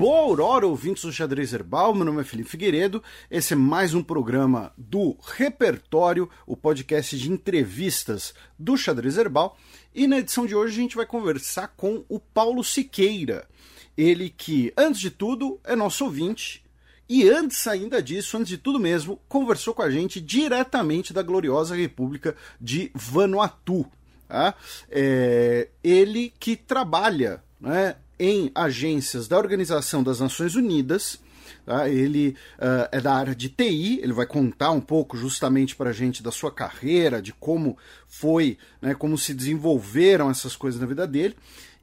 Boa aurora, ouvintes do Xadrez Herbal, meu nome é Felipe Figueiredo, esse é mais um programa do Repertório, o podcast de entrevistas do Xadrez Herbal, e na edição de hoje a gente vai conversar com o Paulo Siqueira, ele que, antes de tudo, é nosso ouvinte, e antes ainda disso, antes de tudo mesmo, conversou com a gente diretamente da gloriosa República de Vanuatu. Tá? É, ele que trabalha né, em agências da Organização das Nações Unidas. Tá? Ele uh, é da área de TI, ele vai contar um pouco justamente para a gente da sua carreira, de como foi, né, como se desenvolveram essas coisas na vida dele.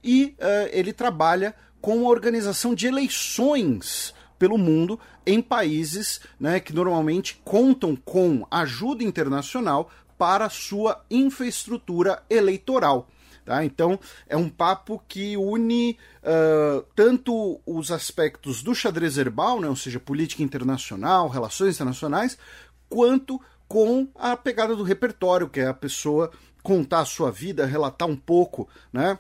E uh, ele trabalha com a organização de eleições pelo mundo em países né, que normalmente contam com ajuda internacional para sua infraestrutura eleitoral. Tá? Então é um papo que une uh, tanto os aspectos do xadrez herbal, né, ou seja, política internacional, relações internacionais, quanto com a pegada do repertório, que é a pessoa contar a sua vida, relatar um pouco né,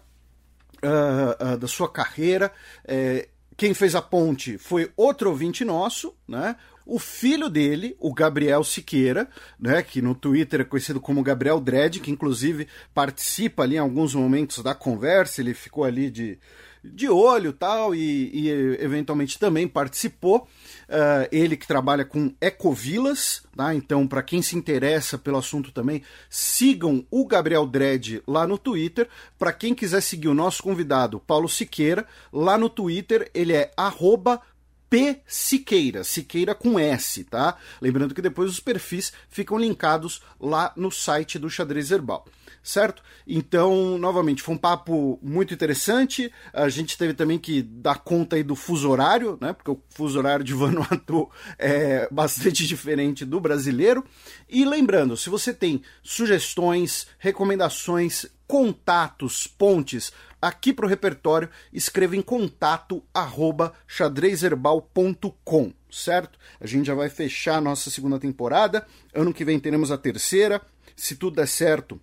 uh, uh, da sua carreira. É, quem fez a ponte foi outro ouvinte nosso, né? O filho dele, o Gabriel Siqueira, né, que no Twitter é conhecido como Gabriel Dredd, que inclusive participa ali em alguns momentos da conversa, ele ficou ali de, de olho tal, e, e eventualmente também participou. Uh, ele que trabalha com Ecovilas, tá? Então, para quem se interessa pelo assunto também, sigam o Gabriel Dredd lá no Twitter. Para quem quiser seguir o nosso convidado, Paulo Siqueira, lá no Twitter ele é arroba P Siqueira, Siqueira com S, tá? Lembrando que depois os perfis ficam linkados lá no site do Xadrez Herbal, certo? Então, novamente, foi um papo muito interessante. A gente teve também que dar conta aí do fuso horário, né? Porque o fuso horário de Vanuatu é bastante diferente do brasileiro. E lembrando, se você tem sugestões, recomendações, contatos, pontes aqui para o repertório, escreva em contato arroba xadrezherbal.com, certo? A gente já vai fechar a nossa segunda temporada, ano que vem teremos a terceira, se tudo der certo,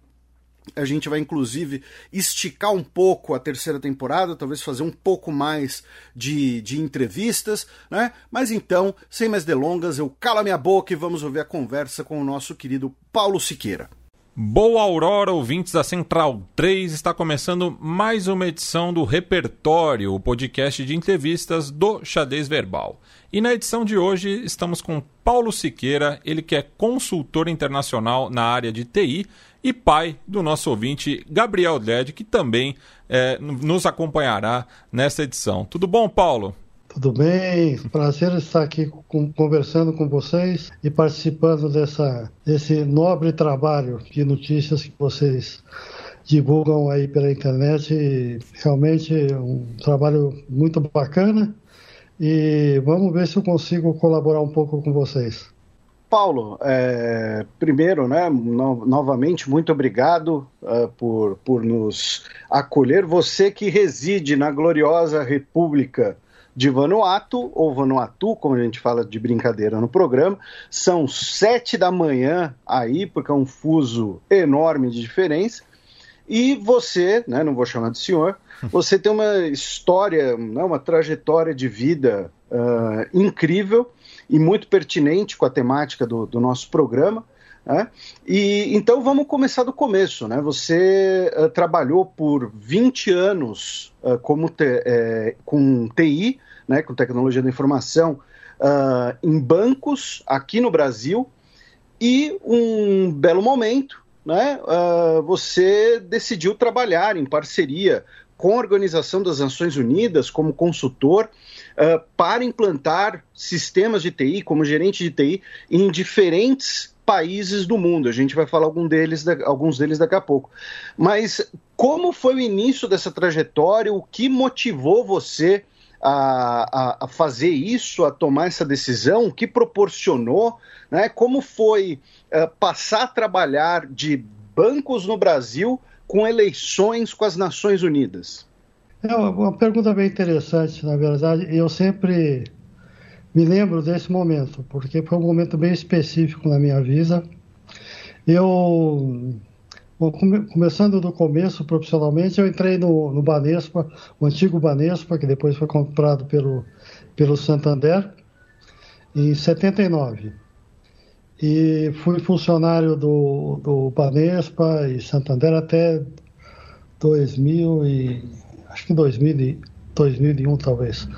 a gente vai inclusive esticar um pouco a terceira temporada, talvez fazer um pouco mais de, de entrevistas, né? Mas então, sem mais delongas, eu calo a minha boca e vamos ouvir a conversa com o nosso querido Paulo Siqueira. Boa aurora, ouvintes da Central 3. Está começando mais uma edição do Repertório, o podcast de entrevistas do Xadrez Verbal. E na edição de hoje estamos com Paulo Siqueira, ele que é consultor internacional na área de TI e pai do nosso ouvinte Gabriel Dredd, que também é, nos acompanhará nesta edição. Tudo bom, Paulo? Tudo bem? Prazer estar aqui com, conversando com vocês e participando dessa, desse nobre trabalho de notícias que vocês divulgam aí pela internet. Realmente um trabalho muito bacana e vamos ver se eu consigo colaborar um pouco com vocês. Paulo, é, primeiro, né, no, novamente, muito obrigado uh, por, por nos acolher. Você que reside na gloriosa República de Vanuatu, ou Vanuatu, como a gente fala de brincadeira no programa. São sete da manhã aí, porque é um fuso enorme de diferença. E você, né, não vou chamar de senhor, você tem uma história, né, uma trajetória de vida uh, incrível e muito pertinente com a temática do, do nosso programa. Né? E então vamos começar do começo, né? Você uh, trabalhou por 20 anos uh, como te, é, com TI, né? Com tecnologia da informação uh, em bancos aqui no Brasil e um belo momento, né? você decidiu trabalhar em parceria com a Organização das Nações Unidas como consultor para implantar sistemas de TI como gerente de TI em diferentes países do mundo. A gente vai falar algum deles, alguns deles daqui a pouco. Mas como foi o início dessa trajetória? O que motivou você a, a, a fazer isso, a tomar essa decisão? O que proporcionou? Né? Como foi uh, passar a trabalhar de bancos no Brasil com eleições com as Nações Unidas? É uma pergunta bem interessante, na verdade. Eu sempre me lembro desse momento, porque foi um momento bem específico na minha vida. Eu, começando do começo profissionalmente, eu entrei no, no Banespa, o antigo Banespa, que depois foi comprado pelo, pelo Santander, em 79. E fui funcionário do, do Banespa e Santander até 2000 e acho que 2000 2001 talvez.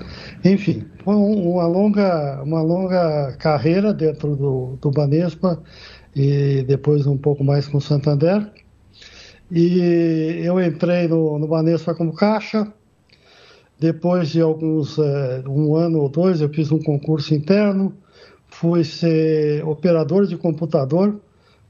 Enfim, foi uma longa, uma longa carreira dentro do, do Banespa e depois um pouco mais com o Santander. E eu entrei no, no Banespa como caixa. Depois de alguns, é, um ano ou dois, eu fiz um concurso interno. Fui ser operador de computador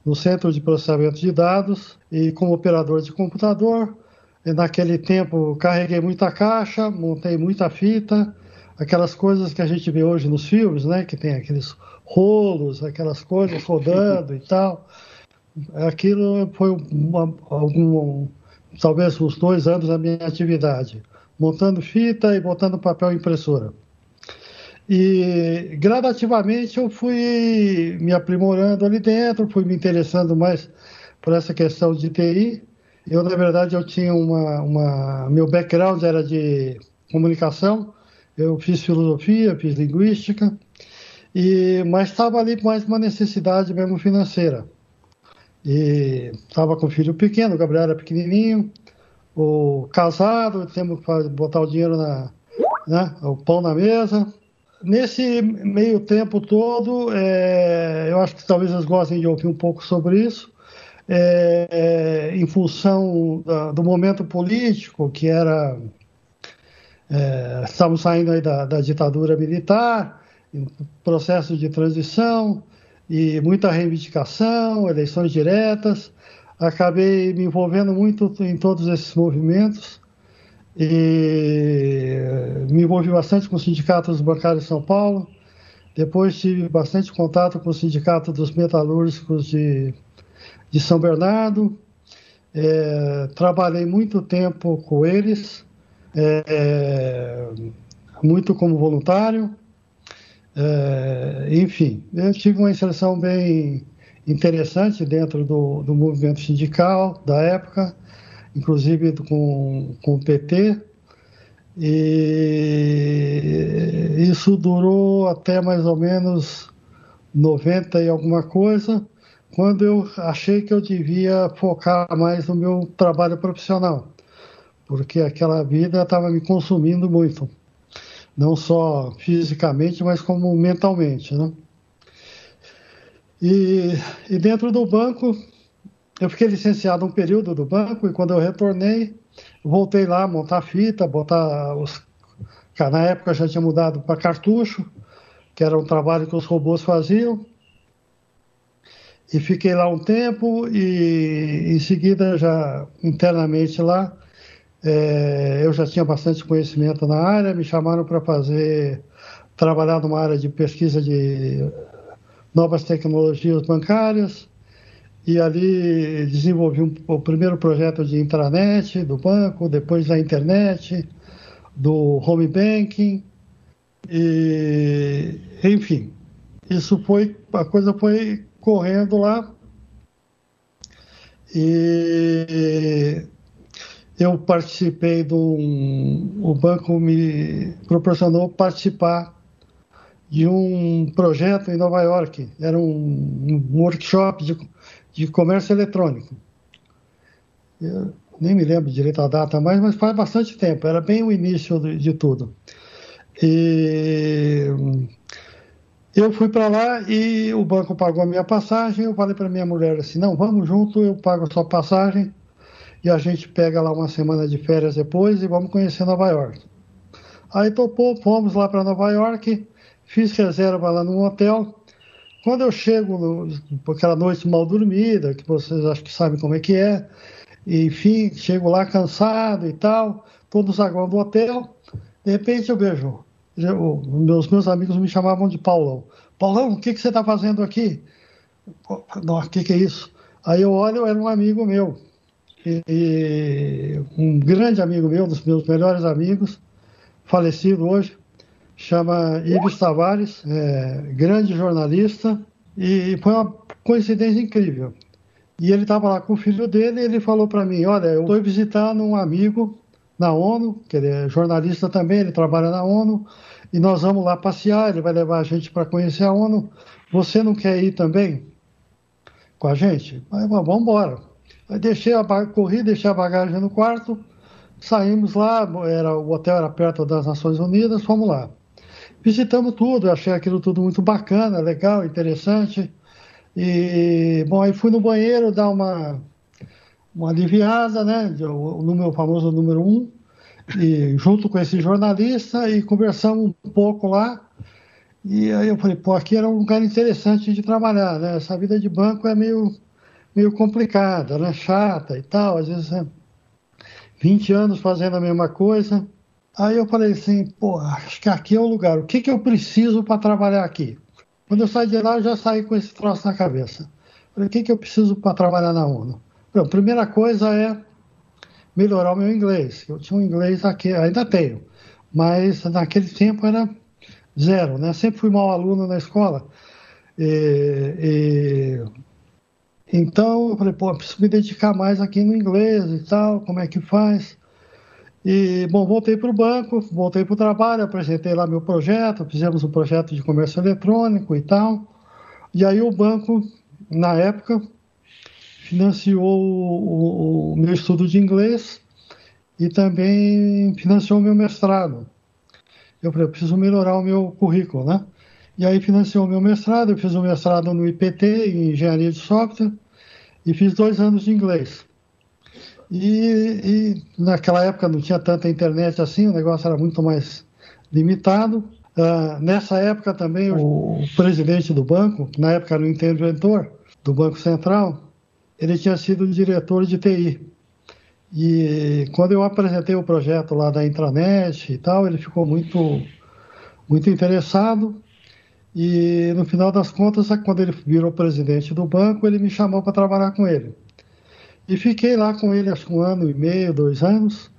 no Centro de Processamento de Dados. E como operador de computador, naquele tempo carreguei muita caixa, montei muita fita, aquelas coisas que a gente vê hoje nos filmes, né? Que tem aqueles rolos, aquelas coisas rodando e tal. Aquilo foi uma, algum, talvez uns dois anos da minha atividade, montando fita e botando papel impressora. E gradativamente eu fui me aprimorando ali dentro, fui me interessando mais por essa questão de TI eu, na verdade, eu tinha uma, uma... Meu background era de comunicação, eu fiz filosofia, fiz linguística, e, mas estava ali mais uma necessidade mesmo financeira. E estava com um filho pequeno, o Gabriel era pequenininho, o casado, temos que botar o dinheiro na, né, o pão na mesa. Nesse meio tempo todo, é, eu acho que talvez vocês gostem de ouvir um pouco sobre isso é, é, em função da, do momento político, que era. É, estamos saindo da, da, ditadura militar, processo de transição e muita reivindicação, eleições diretas. Acabei me envolvendo muito em todos esses movimentos e me envolvi bastante com os sindicatos bancários de São Paulo. Depois tive bastante contato com o sindicato dos metalúrgicos de de São Bernardo. É, trabalhei muito tempo com eles, é muito como voluntário. É, enfim, eu tive uma inserção bem interessante dentro do, do movimento sindical da época, inclusive com, com o PT. E isso durou até mais ou menos 90 e alguma coisa quando eu achei que eu devia focar mais no meu trabalho profissional, porque aquela vida estava me consumindo muito, não só fisicamente, mas como mentalmente, né? E, e dentro do banco, eu fiquei licenciado um período do banco e quando eu retornei, voltei lá a montar fita, botar os. Na época já tinha mudado para cartucho, que era um trabalho que os robôs faziam e fiquei lá um tempo e em seguida já internamente lá é, eu já tinha bastante conhecimento na área, me chamaram para fazer trabalhar numa área de pesquisa de novas tecnologias bancárias e ali desenvolvi um, o primeiro projeto de intranet do banco, depois da internet, do home banking e enfim, isso foi a coisa foi correndo lá. E eu participei do. O banco me proporcionou participar de um projeto em Nova York. Era um, um workshop de, de comércio eletrônico. Eu nem me lembro direito a data mais, mas faz bastante tempo. Era bem o início de, de tudo. E eu fui para lá e o banco pagou a minha passagem. Eu falei para minha mulher assim: não, vamos junto, eu pago a sua passagem e a gente pega lá uma semana de férias depois e vamos conhecer Nova York. Aí topou, fomos lá para Nova York, fiz reserva lá no hotel. Quando eu chego, no, aquela noite mal dormida, que vocês acho que sabem como é que é, enfim, chego lá cansado e tal, todos no do hotel, de repente eu vejo meus, meus amigos me chamavam de Paulão. Paulão, o que, que você está fazendo aqui? O que, que é isso? Aí eu olho, era um amigo meu. E, um grande amigo meu, um dos meus melhores amigos, falecido hoje, chama Ives Tavares, é, grande jornalista, e foi uma coincidência incrível. E ele estava lá com o filho dele e ele falou para mim: Olha, eu estou visitando um amigo na ONU, que ele é jornalista também, ele trabalha na ONU, e nós vamos lá passear, ele vai levar a gente para conhecer a ONU. Você não quer ir também com a gente? Aí, vamos embora. Deixei a, corri, deixei a bagagem no quarto, saímos lá, era, o hotel era perto das Nações Unidas, fomos lá. Visitamos tudo, achei aquilo tudo muito bacana, legal, interessante. E, bom, aí fui no banheiro dar uma, uma aliviada, né, no meu famoso número um, e junto com esse jornalista, e conversamos um pouco lá. E aí eu falei, pô, aqui era um lugar interessante de trabalhar, né? Essa vida de banco é meio, meio complicada, né? Chata e tal, às vezes é 20 anos fazendo a mesma coisa. Aí eu falei assim, pô, acho que aqui é o lugar. O que, que eu preciso para trabalhar aqui? Quando eu saí de lá, eu já saí com esse troço na cabeça. Falei, o que, que eu preciso para trabalhar na ONU? A primeira coisa é melhorar o meu inglês. Eu tinha um inglês aqui, ainda tenho, mas naquele tempo era zero, né? Sempre fui mau aluno na escola. E, e... Então eu falei, pô, preciso me dedicar mais aqui no inglês e tal, como é que faz? E, bom, voltei para o banco, voltei para o trabalho, apresentei lá meu projeto, fizemos um projeto de comércio eletrônico e tal. E aí o banco, na época, financiou o, o meu estudo de inglês e também financiou o meu mestrado. Eu falei, eu preciso melhorar o meu currículo, né? E aí financiou meu mestrado, eu fiz o um mestrado no IPT, em Engenharia de Software, e fiz dois anos de inglês. E, e, naquela época não tinha tanta internet assim, o negócio era muito mais limitado. Uh, nessa época também o, o, presidente do banco, na época era o interventor do Banco Central, ele tinha sido diretor de TI. E quando eu apresentei o projeto lá da intranet e tal, ele ficou muito, muito interessado. E no final das contas, quando ele virou presidente do banco, ele me chamou para trabalhar com ele. E fiquei lá com ele acho que um ano e meio, dois anos,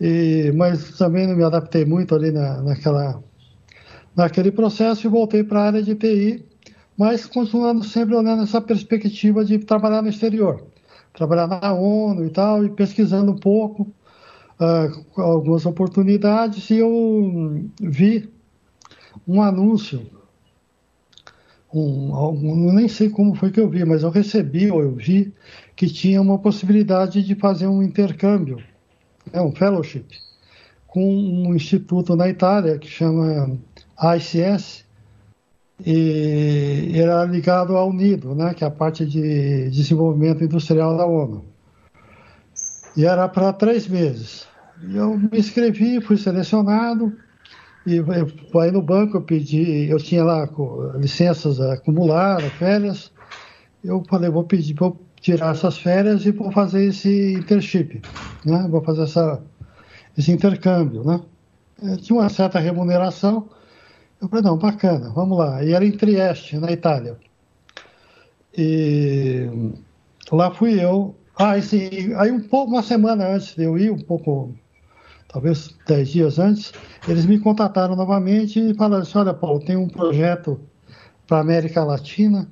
e, mas também não me adaptei muito ali na, naquela, naquele processo e voltei para a área de TI, mas continuando sempre olhando essa perspectiva de trabalhar no exterior, trabalhar na ONU e tal, e pesquisando um pouco uh, algumas oportunidades, e eu vi um anúncio um, um, nem sei como foi que eu vi, mas eu recebi ou eu vi que tinha uma possibilidade de fazer um intercâmbio, é um fellowship, com um instituto na Itália que chama ICS e era ligado ao NIDO, né, que é a parte de desenvolvimento industrial da ONU. E era para três meses. Eu me inscrevi, fui selecionado e aí no banco eu pedi, eu tinha lá licenças acumuladas, férias. Eu falei, vou pedir, vou tirar essas férias e vou fazer esse internship, né? Vou fazer essa, esse intercâmbio, né? Eu tinha uma certa remuneração. Eu falei, não, bacana, vamos lá. E era em Trieste, na Itália. E lá fui eu. Ah, esse, aí um pouco, uma semana antes de eu ir, um pouco, talvez dez dias antes, eles me contataram novamente e falaram assim, olha, Paulo, tem um projeto para a América Latina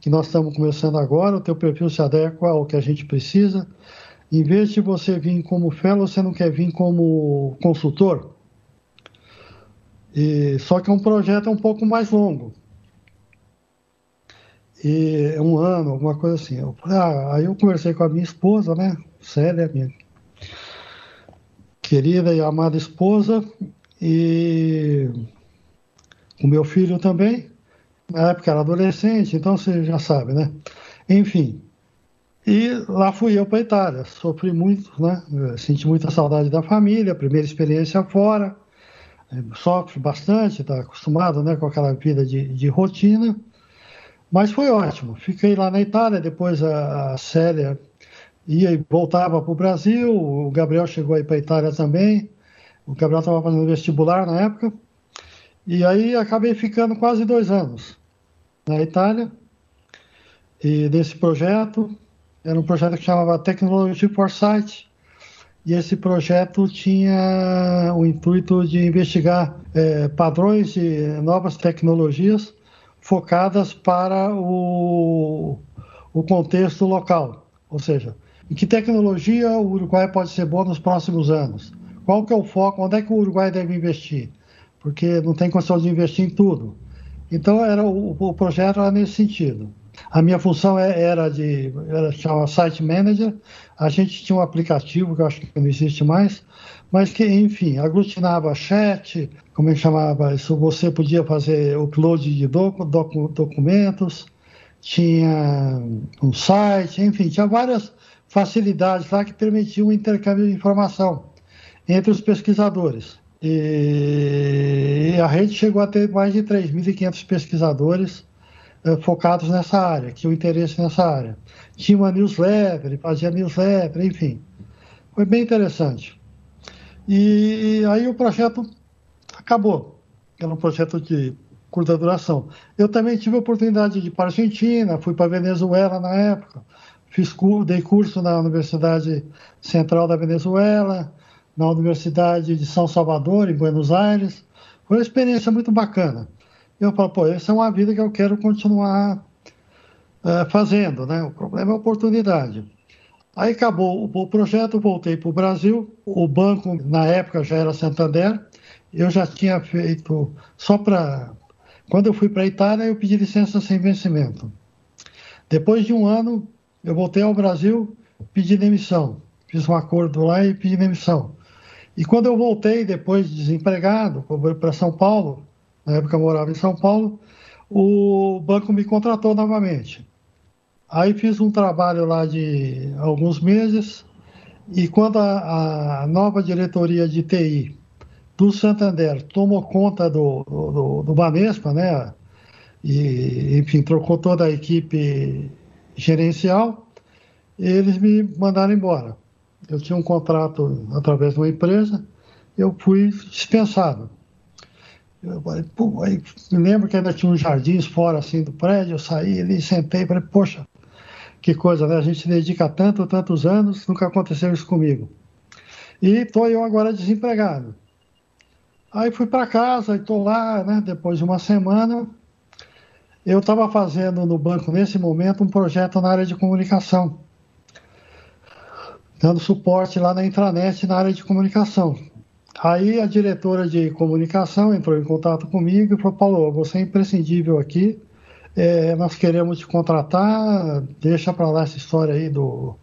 que nós estamos começando agora, o teu perfil se adequa ao que a gente precisa. Em vez de você vir como fellow, você não quer vir como consultor. E, só que é um projeto um pouco mais longo. E é um ano, alguma coisa assim. Eu, ah, aí eu conversei com a minha esposa, né? Célia, minha querida e amada esposa, e o meu filho também na época era adolescente, então você já sabe, né? Enfim. E lá fui eu para Itália. Sofri muito, né? Senti muita saudade da família, primeira experiência fora. Sofre bastante, está acostumado né, com aquela vida de, de rotina. Mas foi ótimo. Fiquei lá na Itália, depois a, a Célia ia e voltava para o Brasil, o Gabriel chegou aí para a Itália também. O Gabriel estava fazendo vestibular na época. E aí acabei ficando quase dois anos na Itália, e nesse projeto, Era um projeto que chamava Technology Foresight, e esse projeto tinha o intuito de investigar é, padrões de novas tecnologias focadas para o, o contexto local. Ou seja, em que tecnologia o Uruguai pode ser bom nos próximos anos? Qual que é o foco? Onde é que o Uruguai deve investir? Porque não tem condição de investir em tudo. Então era o, o projeto era nesse sentido. A minha função é, era de era chamava Site Manager. A gente tinha um aplicativo que eu acho que não existe mais, mas que, enfim, aglutinava chat, como é que chamava isso? Você podia fazer upload de doc, doc, documentos, tinha um site, enfim, tinha várias facilidades lá que permitiam o intercâmbio de informação entre os pesquisadores. E a rede chegou a ter mais de 3.500 pesquisadores eh, focados nessa área, que tinham interesse nessa área. Tinha uma newsletter, fazia newsletter, enfim. Foi bem interessante. E aí o projeto acabou. Era um projeto de curta duração. Eu também tive a oportunidade de ir para a Argentina, fui para a Venezuela na época, fiz, dei curso na Universidade Central da Venezuela, na Universidade de São Salvador, em Buenos Aires. Foi uma experiência muito bacana eu falo, pô, essa é uma vida que eu quero continuar é, fazendo, né? O problema é a oportunidade. Aí acabou o projeto, voltei para o Brasil. O banco, na época, já era Santander. Eu já tinha feito, só para. Quando eu fui para a Itália, eu pedi licença sem vencimento. Depois de um ano, eu voltei ao Brasil, pedi demissão. Fiz um acordo lá e pedi demissão. E quando eu voltei, depois de desempregado, para São Paulo, na época eu morava em São Paulo, o banco me contratou novamente. Aí fiz um trabalho lá de alguns meses e quando a, a nova diretoria de TI do Santander tomou conta do, do, do Banespa, né? E, enfim, trocou toda a equipe gerencial, eles me mandaram embora. Eu tinha um contrato através de uma empresa, eu fui dispensado. Eu falei, pô, aí me lembro que ainda tinha uns jardins fora assim do prédio, eu saí ali, sentei e falei, poxa, que coisa, né? A gente se dedica tanto, tantos anos, nunca aconteceu isso comigo. E estou eu agora desempregado. Aí fui para casa, estou lá, né? Depois de uma semana, eu estava fazendo no banco nesse momento um projeto na área de comunicação, dando suporte lá na intranet na área de comunicação. Aí a diretora de comunicação entrou em contato comigo e falou: Paulo, você é imprescindível aqui, é, nós queremos te contratar, deixa para lá essa história aí do,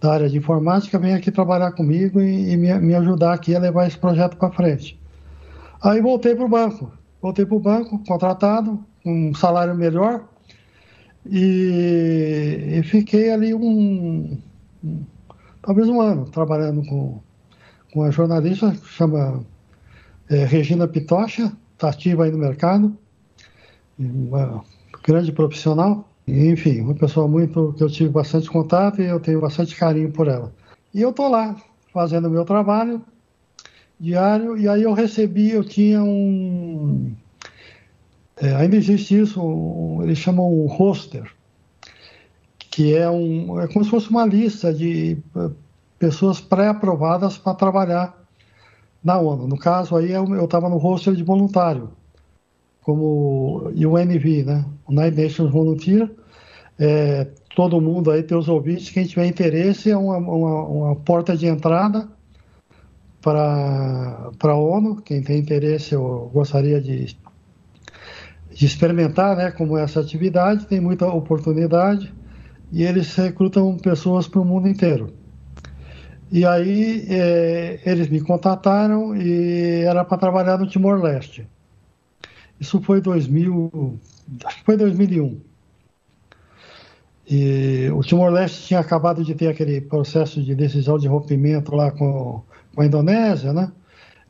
da área de informática, vem aqui trabalhar comigo e, e me, me, ajudar aqui a levar esse projeto para frente. Aí voltei para o banco, voltei para o banco, contratado, um salário melhor, e, e fiquei ali um, um, talvez um ano trabalhando com uma jornalista que chama é, Regina Pitocha, está ativa aí no mercado, uma grande profissional, enfim, uma pessoa muito que eu tive bastante contato e eu tenho bastante carinho por ela. E eu estou lá fazendo o meu trabalho diário e aí eu recebi, eu tinha um é, ainda existe isso, um, eles chamam um roster, que é um é como se fosse uma lista de pessoas pré-aprovadas para trabalhar na ONU. No caso aí eu estava no roster de voluntário, como UNV, né? United Nations Volunteer. É, todo mundo aí, teus ouvintes, quem tiver interesse, é uma, uma, uma porta de entrada para a ONU. Quem tem interesse, eu gostaria de, de experimentar né, como essa atividade, tem muita oportunidade e eles recrutam pessoas para o mundo inteiro. E aí é, eles me contataram e era para trabalhar no Timor-Leste. Isso foi 2000, acho que foi 2001. E o Timor-Leste tinha acabado de ter aquele processo de decisão de rompimento lá com, com a Indonésia, né?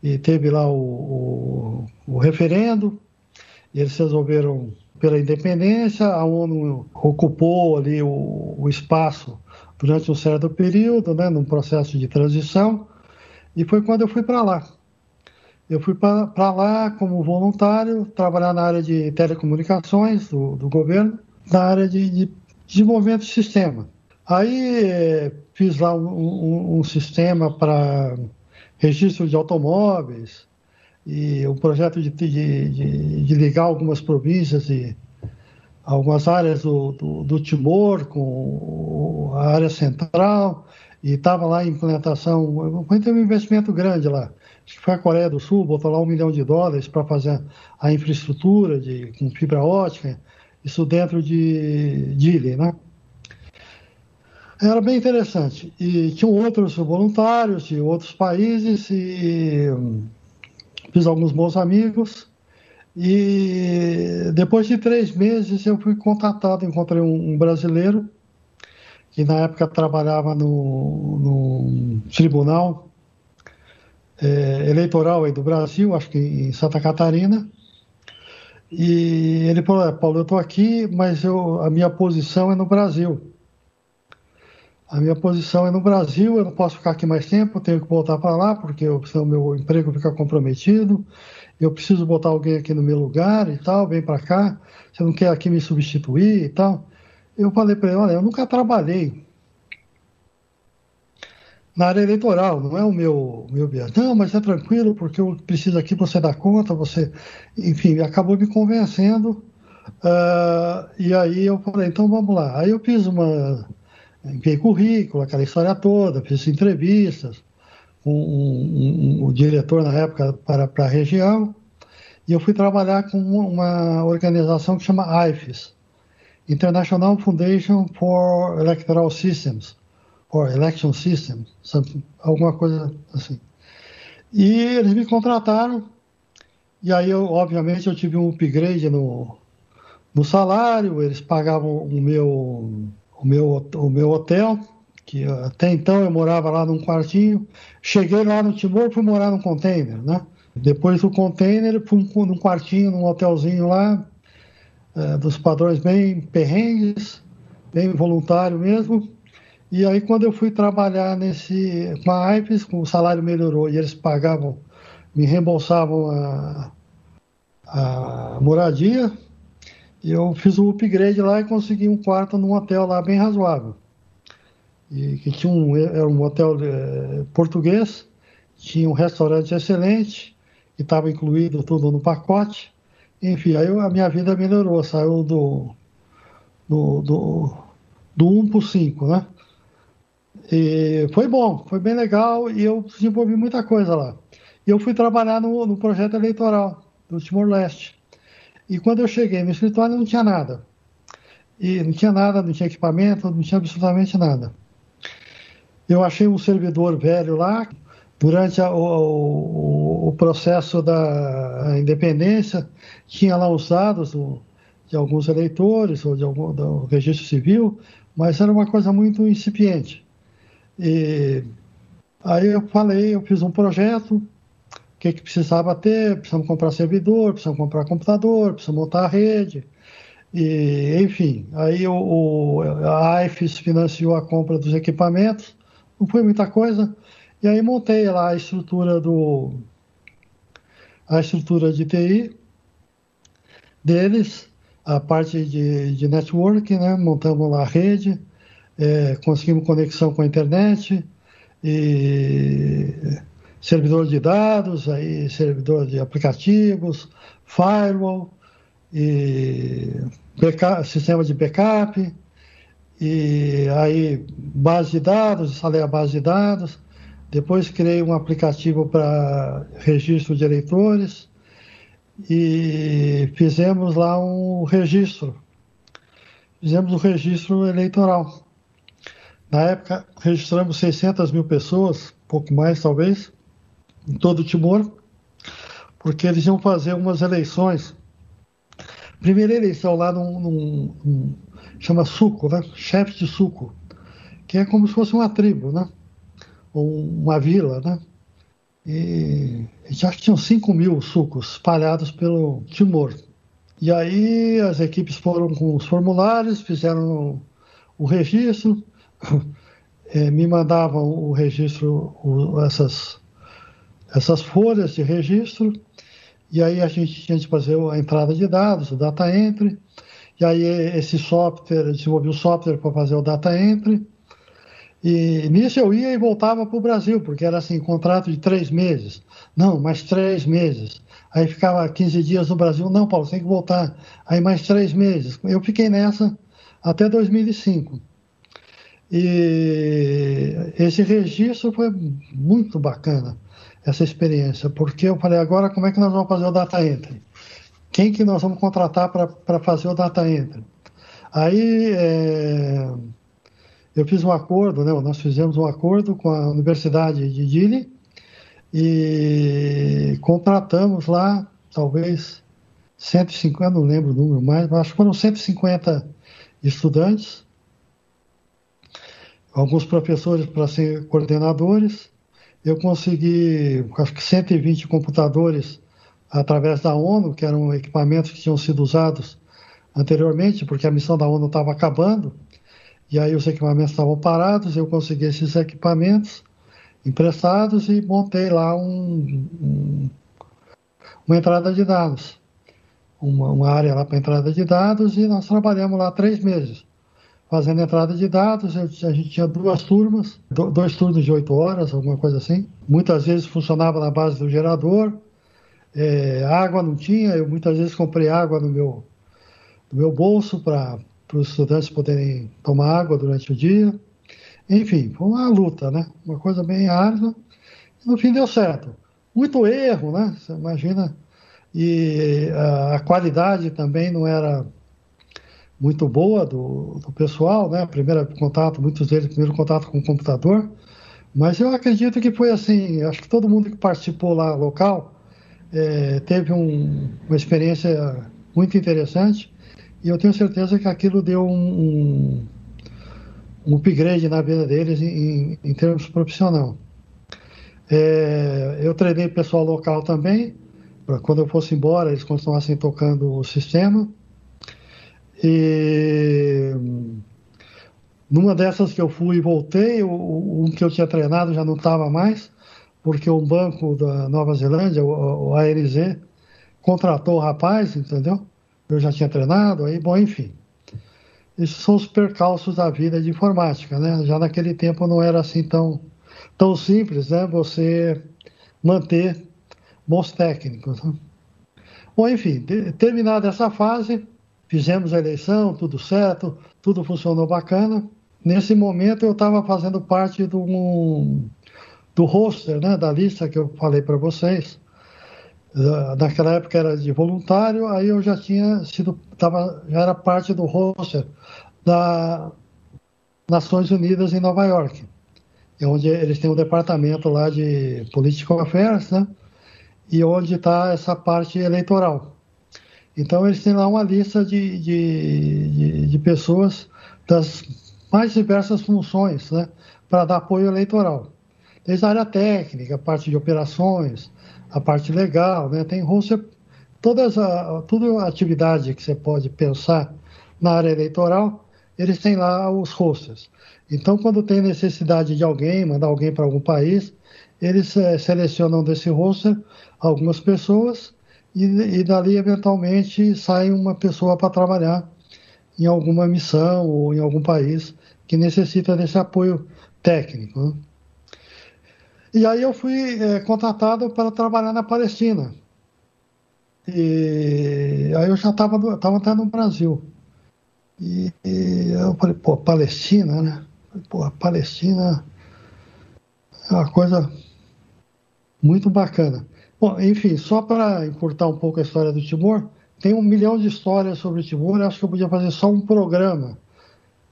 E teve lá o, o, o referendo, e eles resolveram pela independência, a ONU ocupou ali o, o espaço durante um certo período, né, num processo de transição, e foi quando eu fui para lá. Eu fui para lá como voluntário, trabalhar na área de telecomunicações do, do governo, na área de, de desenvolvimento de sistema. Aí fiz lá um, um, um sistema para registro de automóveis e um projeto de, de, de, de ligar algumas províncias e algumas áreas do, do, do, Timor com a área central e estava lá em implementação, foi um investimento grande lá. Acho que foi a Coreia do Sul, botou lá um milhão de dólares para fazer a infraestrutura de, com fibra ótica, isso dentro de Dili, né? Era bem interessante. E tinham outros voluntários de outros países e fiz alguns bons amigos. E depois de três meses eu fui contatado, encontrei um, brasileiro que na época trabalhava no, no tribunal é, eleitoral aí do Brasil, acho que em Santa Catarina. E ele falou, Paulo, eu estou aqui, mas eu, a minha posição é no Brasil. A minha posição é no Brasil, eu não posso ficar aqui mais tempo, tenho que voltar para lá, porque eu, senão meu emprego fica comprometido. Eu preciso botar alguém aqui no meu lugar e tal, vem para cá. Você não quer aqui me substituir e tal? Eu falei para ele: olha, eu nunca trabalhei na área eleitoral, não é o meu meu Não, mas é tranquilo, porque eu preciso aqui, você dá conta, você. Enfim, acabou me convencendo. Uh, e aí eu falei: então vamos lá. Aí eu fiz uma enviei currículo, aquela história toda, fiz entrevistas com um, um, um, diretor na época para, para a região, e eu fui trabalhar com uma organização que chama IFES, International Foundation for Electoral Systems, or Election Systems, alguma coisa assim. E eles me contrataram, e aí eu, obviamente, eu tive um upgrade no, no salário, eles pagavam o meu o meu, o meu hotel, que até então eu morava lá num quartinho. Cheguei lá no Timor, fui morar num container, né? Depois do container, fui num quartinho, num hotelzinho lá, é, dos padrões bem perrengues, bem voluntário mesmo. E aí, quando eu fui trabalhar nesse, com a IPES, o salário melhorou e eles pagavam, me reembolsavam a, a moradia, eu fiz um upgrade lá e consegui um quarto num hotel lá bem razoável. E que tinha um, era um hotel é, português, tinha um restaurante excelente, que estava incluído tudo no pacote. Enfim, aí a minha vida melhorou, saiu do, do, do, do 1 para o 5, né? E foi bom, foi bem legal e eu desenvolvi muita coisa lá. E eu fui trabalhar no, no projeto eleitoral do Timor-Leste. E quando eu cheguei no escritório não tinha nada. E não tinha nada, não tinha equipamento, não tinha absolutamente nada. Eu achei um servidor velho lá. Durante a, o, o, processo da independência, tinha lá os dados do, de alguns eleitores ou de algum, do registro civil, mas era uma coisa muito incipiente. E aí eu falei, eu fiz um projeto, que, que precisava ter, precisamos comprar servidor, precisamos comprar computador, precisamos montar a rede. E, enfim, aí o, o, a AIFES financiou a compra dos equipamentos, não foi muita coisa, e aí montei lá a estrutura do a estrutura de TI deles, a parte de, de network, né? montamos lá a rede, é, conseguimos conexão com a internet e servidor de dados, aí servidor de aplicativos, firewall, e backup, sistema de backup, e aí base de dados, instalei a base de dados, depois criei um aplicativo para registro de eleitores e fizemos lá um registro. Fizemos o um registro eleitoral. Na época, registramos 600 mil pessoas, pouco mais talvez, em todo o Timor, porque eles iam fazer umas eleições. Primeira eleição lá num, num, num chama suco, né? Chefe de suco, que é como se fosse uma tribo, né? Ou uma vila, né? E já tinham 5 mil sucos espalhados pelo Timor. E aí as equipes foram com os formulários, fizeram o registro, é, me mandavam o registro, o, essas essas folhas de registro, e aí a gente tinha que fazer a entrada de dados, o data entry, e aí esse software, desenvolvi o software para fazer o data entry, E nisso eu ia e voltava para o Brasil, porque era assim, contrato de três meses. Não, mais três meses. Aí ficava 15 dias no Brasil. Não, Paulo, tem que voltar. Aí mais três meses. Eu fiquei nessa até 2005. E esse registro foi muito bacana, essa experiência, porque eu falei, agora como é que nós vamos fazer o data entry? Quem que nós vamos contratar para fazer o data entry? Aí é, eu fiz um acordo, né, nós fizemos um acordo com a Universidade de Dili e contratamos lá, talvez 150, não lembro o número mais, mas acho que foram 150 estudantes, alguns professores para ser coordenadores. Eu consegui, acho que 120 computadores através da ONU, que eram equipamentos que tinham sido usados anteriormente, porque a missão da ONU estava acabando, e aí os equipamentos estavam parados, eu consegui esses equipamentos emprestados e montei lá um, um, uma entrada de dados, uma, uma área lá para entrada de dados, e nós trabalhamos lá três meses fazendo entrada de dados. A gente tinha duas turmas, dois turnos de oito horas, alguma coisa assim. Muitas vezes funcionava na base do gerador. É, água não tinha, eu muitas vezes comprei água no meu, no meu bolso para os estudantes poderem tomar água durante o dia. Enfim, foi uma luta, né? Uma coisa bem árdua. No fim deu certo. Muito erro, né? Você imagina. E a, a qualidade também não era muito boa do, do pessoal, né? Primeiro contato, muitos deles, primeiro contato com o computador. Mas eu acredito que foi assim, acho que todo mundo que participou lá local é, teve um, uma experiência muito interessante e eu tenho certeza que aquilo deu um, um, um upgrade na vida deles em, em termos profissional. É, eu treinei pessoal local também, para quando eu fosse embora eles continuassem tocando o sistema. E numa dessas que eu fui e voltei, um que eu tinha treinado já não estava mais, porque um banco da Nova Zelândia, o ANZ, contratou o rapaz, entendeu? Eu já tinha treinado, aí, bom, enfim. Esses são os percalços da vida de informática, né? Já naquele tempo não era assim tão, tão simples, né? Você manter bons técnicos. Né? Bom, enfim, terminada essa fase, fizemos a eleição, tudo certo, tudo funcionou bacana. Nesse momento eu estava fazendo parte do, um, do roster, né, da lista que eu falei para vocês. Naquela época era de voluntário, aí eu já tinha sido, tava, já era parte do roster da Nações Unidas em Nova York, é onde eles têm um departamento lá de Political Affairs, né, e onde está essa parte eleitoral. Então, eles têm lá uma lista de, de, de, de pessoas das mais diversas funções né, para dar apoio eleitoral. Desde a área técnica, a parte de operações, a parte legal, né, tem roster, todas a, toda a atividade que você pode pensar na área eleitoral, eles têm lá os rosters. Então, quando tem necessidade de alguém, mandar alguém para algum país, eles é, selecionam desse roster algumas pessoas e, e dali eventualmente sai uma pessoa para trabalhar em alguma missão ou em algum país que necessita desse apoio técnico. Né? E aí eu fui é, contratado para trabalhar na Palestina. E aí eu já estava tava até no Brasil. E, e, eu falei, pô, Palestina, né? Pô, Palestina é uma coisa muito bacana. Bom, enfim, só para encurtar um pouco a história do Timor, tem um milhão de histórias sobre o Timor. Acho que eu podia fazer só um programa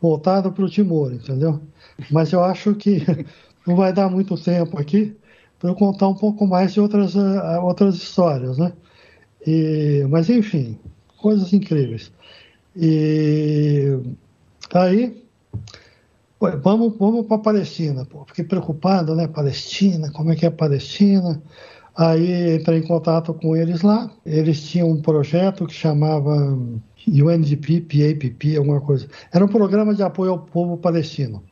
voltado para o Timor, entendeu? Mas eu acho que não vai dar muito tempo aqui para eu contar um pouco mais de outras, uh, outras histórias, né? E, mas enfim, coisas incríveis. E aí, vamos, vamos para a Palestina. Pô. Fiquei preocupado, né? Palestina, como é que é a Palestina? Aí entrei em contato com eles lá. Eles tinham um projeto que chamava UNDP, PAPP, alguma coisa. Era um programa de apoio ao povo palestino,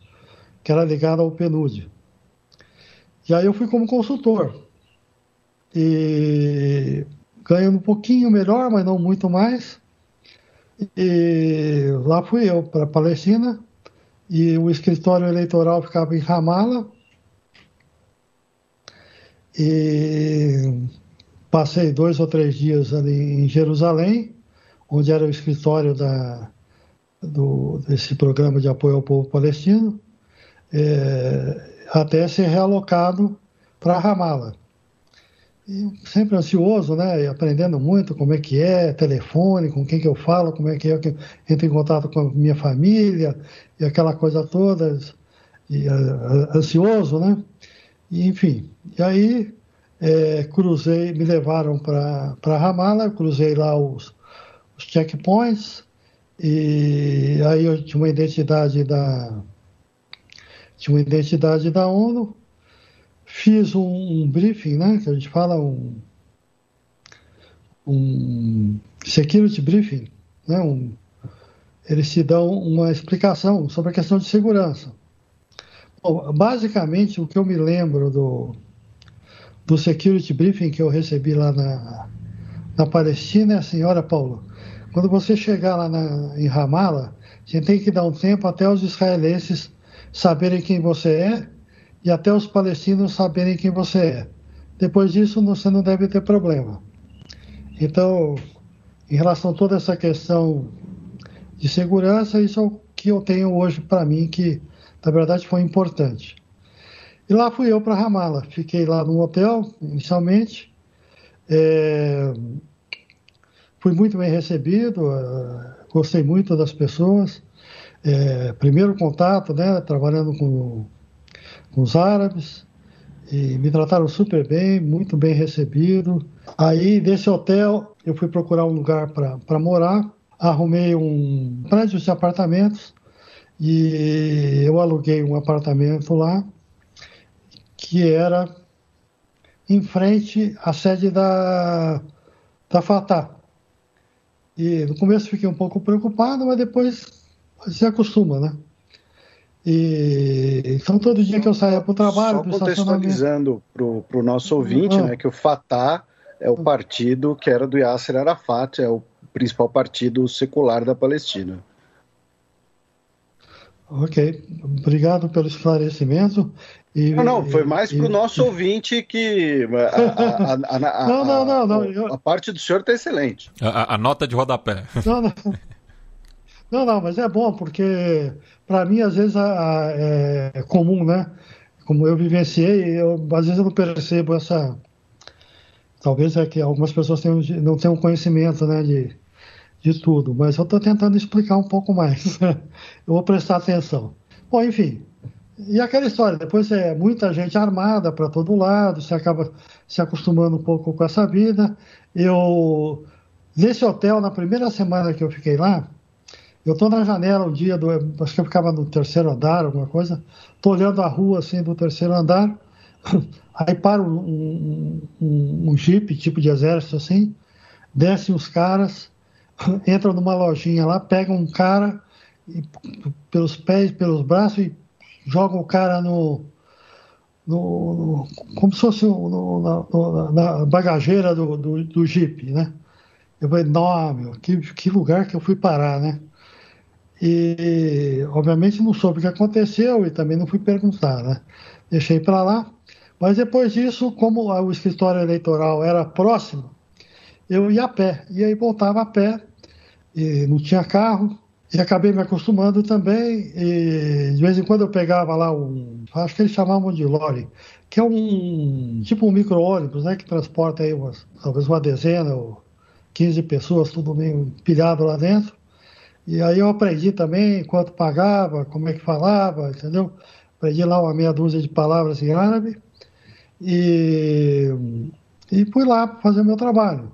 que era ligado ao PNUD. E aí eu fui como consultor. E ganhando um pouquinho melhor, mas não muito mais. E lá fui eu para a Palestina. e o escritório eleitoral ficava em Ramala. E passei dois ou três dias ali em Jerusalém, onde era o escritório da, do, desse programa de apoio ao povo palestino, é, até ser realocado para Ramala. E sempre ansioso, né? E aprendendo muito como é que é, telefone, com quem que eu falo, como é que é que entro em contato com a minha família e aquela coisa toda, e, uh, ansioso, né? Enfim, e aí é, cruzei, me levaram para Ramala, cruzei lá os, os checkpoints, e aí eu tinha uma identidade da tinha uma identidade da ONU, fiz um, um briefing, né, que a gente fala um, um security briefing, né, um, eles te dão uma explicação sobre a questão de segurança. Bom, basicamente, o que eu me lembro do, do security briefing que eu recebi lá na, na Palestina é assim, olha, Paulo, quando você chegar lá na, em Ramala, você tem que dar um tempo até os israelenses saberem quem você é e até os palestinos saberem quem você é. Depois disso, você não deve ter problema. Então, em relação a toda essa questão de segurança, isso é o que eu tenho hoje para mim, que na verdade foi importante. E lá fui eu para Ramala. Fiquei lá no hotel, inicialmente. É... Fui muito bem recebido, uh, gostei muito das pessoas. É, primeiro contato, né, trabalhando com, com os árabes, e me trataram super bem, muito bem recebido. Aí, desse hotel, eu fui procurar um lugar para morar, arrumei um prédio de apartamentos e eu aluguei um apartamento lá que era em frente à sede da, da Fatah. E no começo fiquei um pouco preocupado, mas depois se acostuma, né? E, então, todo dia que eu saía para o trabalho. Só contextualizando para o nosso ouvinte, ah. né, que o Fatah é o partido que era do Yasser Arafat, é o principal partido secular da Palestina. Ok, obrigado pelo esclarecimento. E, não, não, foi mais para o nosso ouvinte que. A, a, a, não, não, não, não. Eu... A parte do senhor está excelente. A, nota de rodapé. Não, não. Não, não, mas é bom, porque para mim, às vezes, é, é comum, né? Como eu vivenciei, eu, às vezes eu não percebo essa. Talvez é que algumas pessoas tenham, não tenham conhecimento né, de, de tudo, mas eu estou tentando explicar um pouco mais. eu vou prestar atenção. Bom, enfim, e aquela história, depois é muita gente armada para todo lado, você acaba se acostumando um pouco com essa vida. Eu, nesse hotel, na primeira semana que eu fiquei lá, eu estou na janela um dia, do, acho que eu ficava no terceiro andar, alguma coisa, estou olhando a rua assim do terceiro andar, aí para um, um, um jeep tipo de exército assim, descem os caras, entram numa lojinha lá, pegam um cara e, pelos pés, pelos braços e jogam o cara no, no, como se fosse no, na, na, bagageira do, do, do Jeep, né? Eu falei, não, meu, que, que lugar que eu fui parar, né? E, obviamente, não soube o que aconteceu e também não fui perguntar, né? Deixei para lá. Mas depois disso, como o escritório eleitoral era próximo, eu ia a pé. E aí voltava a pé, e não tinha carro, e acabei me acostumando também. E de vez em quando eu pegava lá um. Acho que eles chamavam de lorry, que é um tipo um micro-ônibus, né? Que transporta aí umas, talvez uma dezena ou 15 pessoas, tudo meio empilhado lá dentro. E aí eu aprendi também quanto pagava, como é que falava, entendeu? Aprendi lá uma meia dúzia de palavras em árabe e, e fui lá fazer meu trabalho.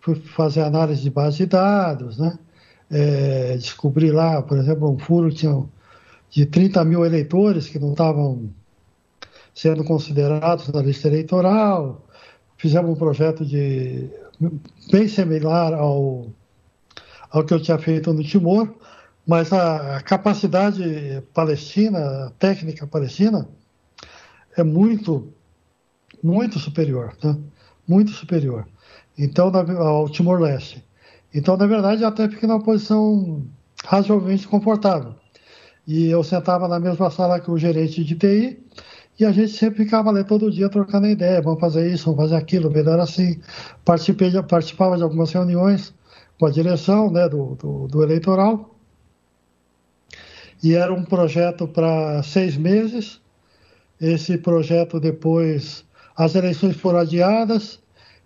Fui fazer análise de base de dados, né? É, descobri lá, por exemplo, um furo tinha de 30 mil eleitores que não estavam sendo considerados na lista eleitoral. Fizemos um projeto de bem similar ao ao que eu tinha feito no Timor, mas a capacidade palestina, a técnica palestina, é muito, muito superior, né? muito superior. Então, ao Timor-Leste. Então, na verdade, até fiquei numa posição razoavelmente confortável. e eu sentava na mesma sala que o gerente de TI, e a gente sempre ficava ali todo dia trocando ideia, vamos fazer isso, vamos fazer aquilo, melhor assim. Participei participava de algumas reuniões com a direção né, do, do, do eleitoral, e era um projeto para seis meses. Esse projeto depois, as eleições foram adiadas,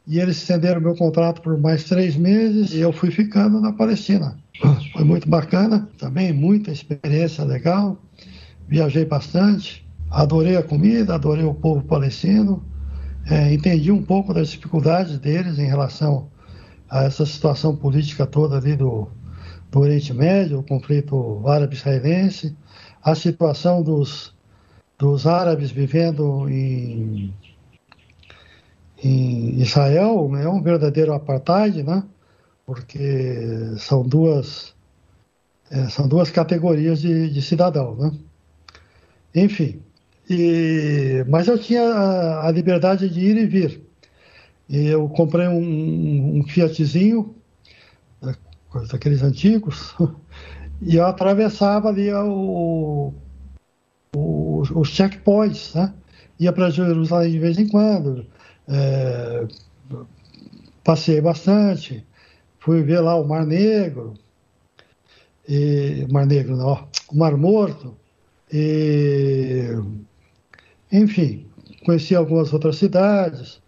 e eles estenderam meu contrato por mais três meses, e eu fui ficando na Palestina. Foi muito bacana, também muita experiência legal. Viajei bastante, adorei a comida, adorei o povo palestino, é, entendi um pouco das dificuldades deles em relação a essa situação política toda ali do, do Oriente Médio, o conflito árabe-israelense, a situação dos, dos árabes vivendo em, em Israel, é né, um verdadeiro apartheid, né? porque são duas, é, são duas categorias de, de cidadão. Né? Enfim, e, mas eu tinha a, a, liberdade de ir e vir. E eu comprei um, um Fiatzinho, né, daqueles antigos, e eu atravessava ali o, o, os checkpoints, né? ia para Jerusalém de vez em quando, é, passei bastante, fui ver lá o Mar Negro, e, Mar Negro não, o Mar Morto, e, enfim, conheci algumas outras cidades,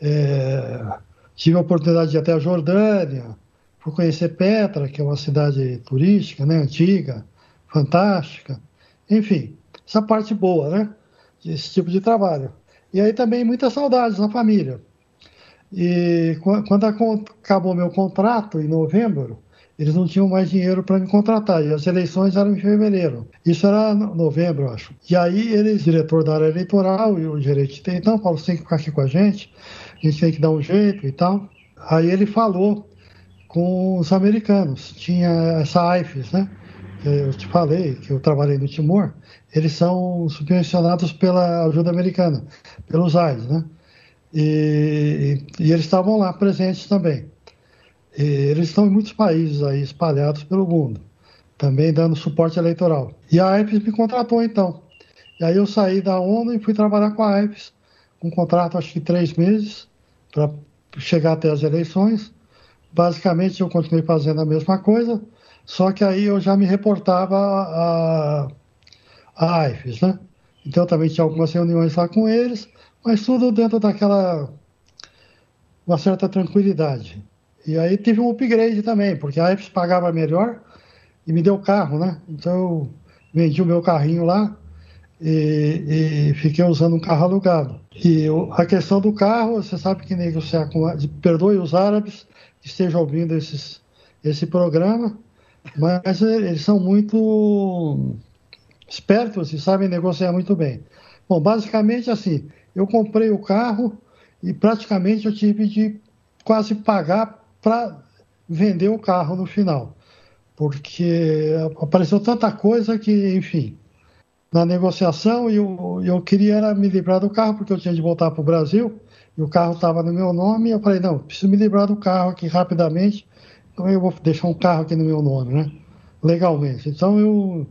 é, tive a oportunidade de ir até a Jordânia, fui conhecer Petra, que é uma cidade turística, né, antiga, fantástica, enfim, essa parte boa, né, desse tipo de trabalho. E aí também muitas saudades na família. E quando acabou meu contrato, em novembro, eles não tinham mais dinheiro para me contratar. E as eleições eram em fevereiro. Isso era novembro, acho. E aí eles, diretor da área eleitoral e o gerente, então, Paulo, você tem que ficar aqui com a gente, a gente tem que dar um jeito e tal. Aí ele falou com os americanos. Tinha essa IFES, né? Eu te falei que eu trabalhei no Timor. Eles são subvencionados pela ajuda americana, pelos AIDS, né? E, e, eles estavam lá presentes também. E eles estão em muitos países aí espalhados pelo mundo, também dando suporte eleitoral. E a AIPES me contratou então. E aí eu saí da ONU e fui trabalhar com a AIPES, com um contrato acho que três meses, para chegar até as eleições. Basicamente eu continuei fazendo a mesma coisa, só que aí eu já me reportava a, a AIFES, né? Então eu também tinha algumas reuniões lá com eles, mas tudo dentro daquela uma certa tranquilidade. E aí tive um upgrade também, porque a Epis pagava melhor e me deu carro, né? Então eu vendi o meu carrinho lá e, e fiquei usando um carro alugado. E eu, a questão do carro, você sabe que negociar com. Perdoe os árabes que estejam ouvindo esses, esse programa, mas eles são muito espertos e sabem negociar muito bem. Bom, basicamente assim, eu comprei o carro e praticamente eu tive de quase pagar para vender o carro no final. Porque apareceu tanta coisa que, enfim, na negociação eu, eu queria era me livrar do carro, porque eu tinha de voltar para o Brasil, e o carro estava no meu nome, e eu falei, não, preciso me livrar do carro aqui rapidamente, então eu vou deixar um carro aqui no meu nome, né? Legalmente. Então eu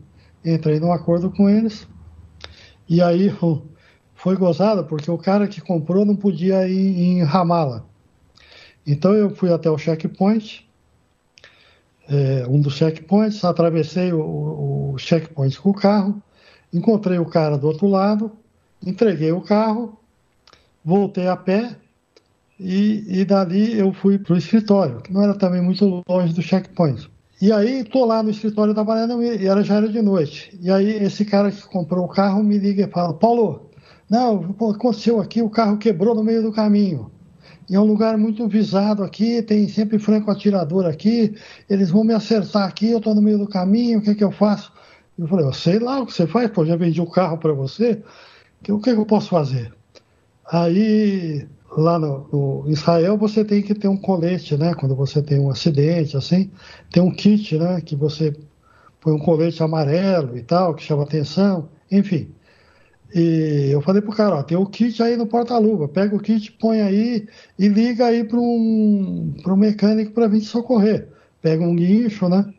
entrei num acordo com eles, e aí foi gozado porque o cara que comprou não podia ir em Ramala. Então eu fui até o checkpoint, é, um dos checkpoints, atravessei o, o checkpoint com o carro, encontrei o cara do outro lado, entreguei o carro, voltei a pé e, e dali eu fui para o escritório, que não era também muito longe do checkpoint. E aí estou lá no escritório trabalhando e era, já era de noite. E aí esse cara que comprou o carro me liga e fala, Paulo, não, aconteceu aqui, o carro quebrou no meio do caminho. E é um lugar muito visado aqui, tem sempre franco atirador aqui, eles vão me acertar aqui, eu estou no meio do caminho, o que, é que eu faço? Eu falei, eu sei lá o que você faz, pô, já vendi o um carro para você, o que, é que eu posso fazer? Aí, lá no, no, Israel, você tem que ter um colete, né? Quando você tem um acidente, assim, tem um kit, né? Que você põe um colete amarelo e tal, que chama atenção, enfim. E eu falei pro cara, ó, tem o kit aí no porta-luva, pega o kit, põe aí e liga aí para um, um mecânico para vir te socorrer. Pega um guincho, né?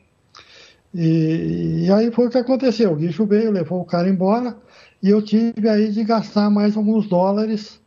E, e, aí foi o que aconteceu. O guincho veio, levou o cara embora e eu tive aí de gastar mais alguns dólares